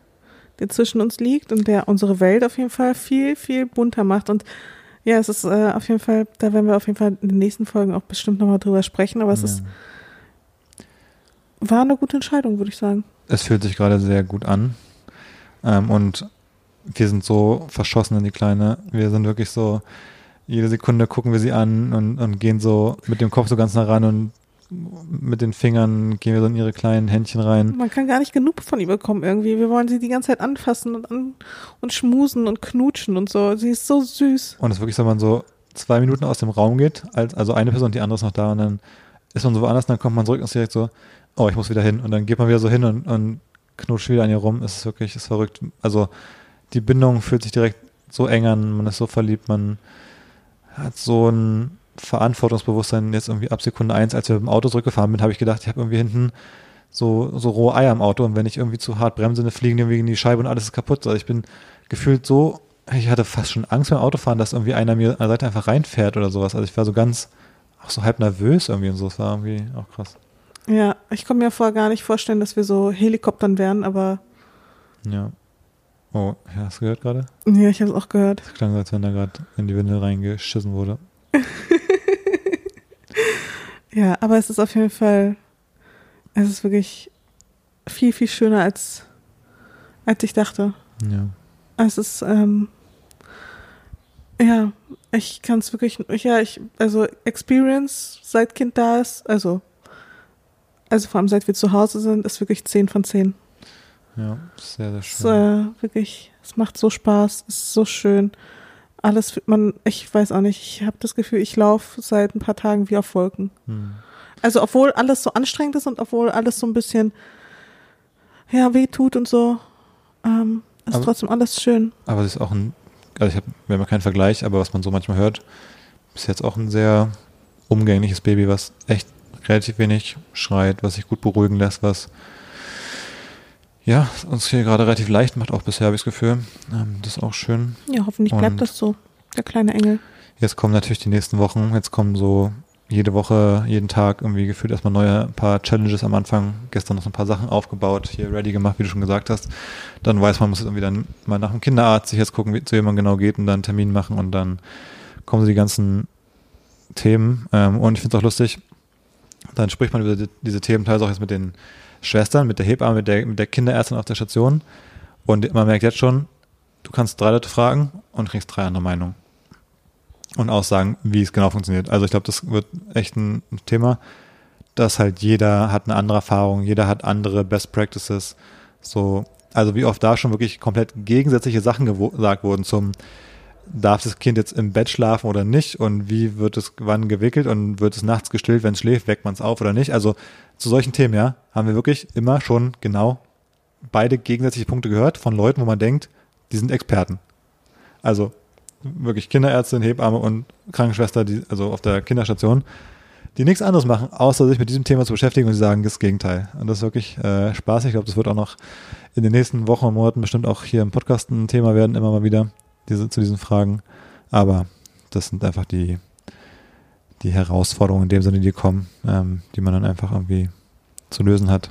der zwischen uns liegt und der unsere Welt auf jeden Fall viel, viel bunter macht. Und ja, es ist äh, auf jeden Fall, da werden wir auf jeden Fall in den nächsten Folgen auch bestimmt nochmal drüber sprechen, aber es ja. ist, war eine gute Entscheidung, würde ich sagen. es fühlt sich gerade sehr gut an. Ähm, und wir sind so verschossen in die Kleine. Wir sind wirklich so, jede Sekunde gucken wir sie an und, und gehen so mit dem Kopf so ganz nah ran und mit den Fingern gehen wir so in ihre kleinen Händchen rein. Man kann gar nicht genug von ihr bekommen irgendwie. Wir wollen sie die ganze Zeit anfassen und, an, und schmusen und knutschen und so. Sie ist so süß. Und es ist wirklich so, wenn man so zwei Minuten aus dem Raum geht, als, also eine Person, die andere ist noch da und dann ist man so woanders und dann kommt man zurück und ist direkt so, oh, ich muss wieder hin. Und dann geht man wieder so hin und, und knutscht wieder an ihr rum. Es ist wirklich, es ist verrückt. Also die Bindung fühlt sich direkt so eng an, man ist so verliebt, man hat so ein Verantwortungsbewusstsein jetzt irgendwie ab Sekunde eins, als wir mit dem Auto zurückgefahren bin, habe ich gedacht, ich habe irgendwie hinten so, so rohe Eier im Auto und wenn ich irgendwie zu hart bremse, dann fliegen die irgendwie in die Scheibe und alles ist kaputt. Also ich bin gefühlt so, ich hatte fast schon Angst beim Autofahren, dass irgendwie einer mir an der Seite einfach reinfährt oder sowas. Also ich war so ganz, auch so halb nervös irgendwie und so. Es war irgendwie auch krass. Ja, ich kann mir vorher gar nicht vorstellen, dass wir so Helikoptern wären, aber Ja. Oh, hast du gehört gerade? ja, ich habe es auch gehört. Das klang so, als wenn da gerade in die Windel reingeschissen wurde. Ja, aber es ist auf jeden Fall, es ist wirklich viel, viel schöner als, als ich dachte. Ja. Es ist, ähm, ja, ich kann es wirklich, ja, ich, also Experience, seit Kind da ist, also, also vor allem seit wir zu Hause sind, ist wirklich 10 von 10. Ja, sehr, sehr Es schön. äh, wirklich, es macht so Spaß, es ist so schön. Alles, man, ich weiß auch nicht, ich habe das Gefühl, ich laufe seit ein paar Tagen wie auf Wolken. Hm. Also obwohl alles so anstrengend ist und obwohl alles so ein bisschen ja weh tut und so, ähm, ist Aber- trotzdem alles schön. Aber es ist auch ein, also ich habe, wir haben ja keinen Vergleich, aber was man so manchmal hört, ist jetzt auch ein sehr umgängliches Baby, was echt relativ wenig schreit, was sich gut beruhigen lässt, was ja, uns hier gerade relativ leicht macht, auch bisher habe ich das Gefühl. Ähm, das ist auch schön. Ja, hoffentlich bleibt Und- das so. Der kleine Engel. Jetzt kommen natürlich die nächsten Wochen, jetzt kommen so jede Woche, jeden Tag irgendwie gefühlt erstmal neue ein paar Challenges am Anfang. Gestern noch so ein paar Sachen aufgebaut, hier ready gemacht, wie du schon gesagt hast. Dann weiß man, muss jetzt irgendwie dann mal nach dem Kinderarzt sich jetzt gucken, wie zu jemandem genau geht und dann einen Termin machen und dann kommen so die ganzen Themen. Ähm, und ich finde es auch lustig, dann spricht man über die, diese Themen teilweise auch jetzt mit den Schwestern, mit der Hebamme, mit der, mit der Kinderärztin auf der Station. Und man merkt jetzt schon, du kannst drei Leute fragen und kriegst drei andere Meinungen und aussagen, wie es genau funktioniert. Also ich glaube, das wird echt ein Thema, dass halt jeder hat eine andere Erfahrung, jeder hat andere Best Practices. So, also wie oft da schon wirklich komplett gegensätzliche Sachen gesagt wurden zum darf das Kind jetzt im Bett schlafen oder nicht und wie wird es wann gewickelt und wird es nachts gestillt, wenn es schläft, weckt man es auf oder nicht. Also zu solchen Themen, ja, haben wir wirklich immer schon genau beide gegensätzliche Punkte gehört von Leuten, wo man denkt, die sind Experten. Also wirklich Kinderärztin, Hebamme und Krankenschwester, die, also auf der Kinderstation, die nichts anderes machen, außer sich mit diesem Thema zu beschäftigen und sie sagen das Gegenteil. Und das ist wirklich äh, spaßig. Ich glaube, das wird auch noch in den nächsten Wochen und Monaten bestimmt auch hier im Podcast ein Thema werden, immer mal wieder, diese, zu diesen Fragen. Aber das sind einfach die, die Herausforderungen in dem Sinne, die kommen, ähm, die man dann einfach irgendwie zu lösen hat.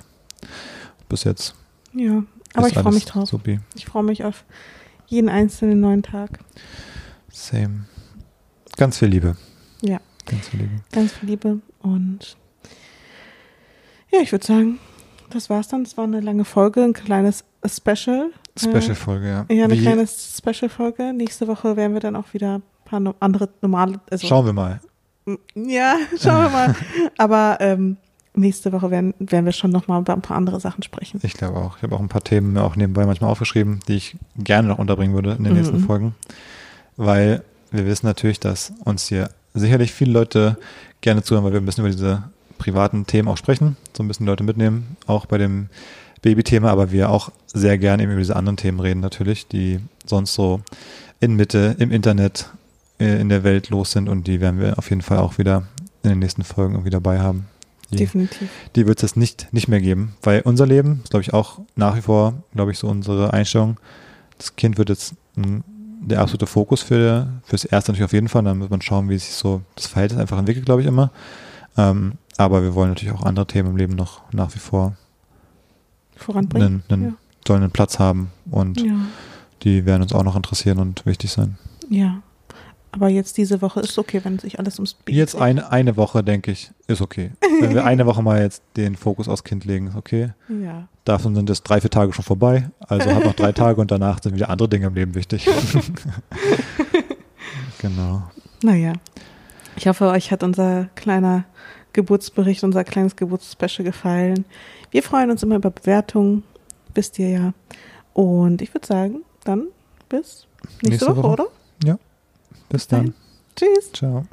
Bis jetzt. Ja, aber ich freue mich drauf. Supi. Ich freue mich auf jeden einzelnen neuen Tag. Same. Ganz viel Liebe. Ja. Ganz viel Liebe. Ganz viel Liebe. Und ja, ich würde sagen, das war's dann. Es war eine lange Folge, ein kleines Special. Special-Folge, ja. Ja, eine Wie? kleine Special-Folge. Nächste Woche werden wir dann auch wieder ein paar andere normale. Also, schauen wir mal. Ja, schauen wir mal. Aber ähm, nächste Woche werden, werden wir schon nochmal über ein paar andere Sachen sprechen. Ich glaube auch. Ich habe auch ein paar Themen auch nebenbei manchmal aufgeschrieben, die ich gerne noch unterbringen würde in den mhm. nächsten Folgen. Weil wir wissen natürlich, dass uns hier sicherlich viele Leute gerne zuhören, weil wir ein bisschen über diese privaten Themen auch sprechen, so ein bisschen Leute mitnehmen, auch bei dem Baby-Thema, aber wir auch sehr gerne eben über diese anderen Themen reden natürlich, die sonst so in Mitte, im Internet, äh, in der Welt los sind und die werden wir auf jeden Fall auch wieder in den nächsten Folgen irgendwie dabei haben. Die, Definitiv. Die wird es nicht, nicht mehr geben, weil unser Leben ist, glaube ich, auch nach wie vor, glaube ich, so unsere Einstellung. Das Kind wird jetzt ein, der absolute Fokus für fürs Erste natürlich auf jeden Fall. Dann wird man schauen, wie sich so das Verhältnis einfach entwickelt, glaube ich, immer. Ähm, aber wir wollen natürlich auch andere Themen im Leben noch nach wie vor voranbringen. Einen, einen, ja. Sollen einen Platz haben und ja. die werden uns auch noch interessieren und wichtig sein. Ja. Aber jetzt diese Woche ist okay, wenn sich alles ums Baby Jetzt eine, eine Woche, denke ich, ist okay. wenn wir eine Woche mal jetzt den Fokus aufs Kind legen, ist okay. Ja. Davon sind jetzt drei, vier Tage schon vorbei. Also hat noch drei Tage und danach sind wieder andere Dinge im Leben wichtig. genau. Naja. Ich hoffe, euch hat unser kleiner Geburtsbericht, unser kleines Geburtsspecial gefallen. Wir freuen uns immer über Bewertungen, wisst ihr ja. Und ich würde sagen, dann bis nächste, nächste Woche, Woche, oder? Ja. Bis dann. Tschüss. Ciao.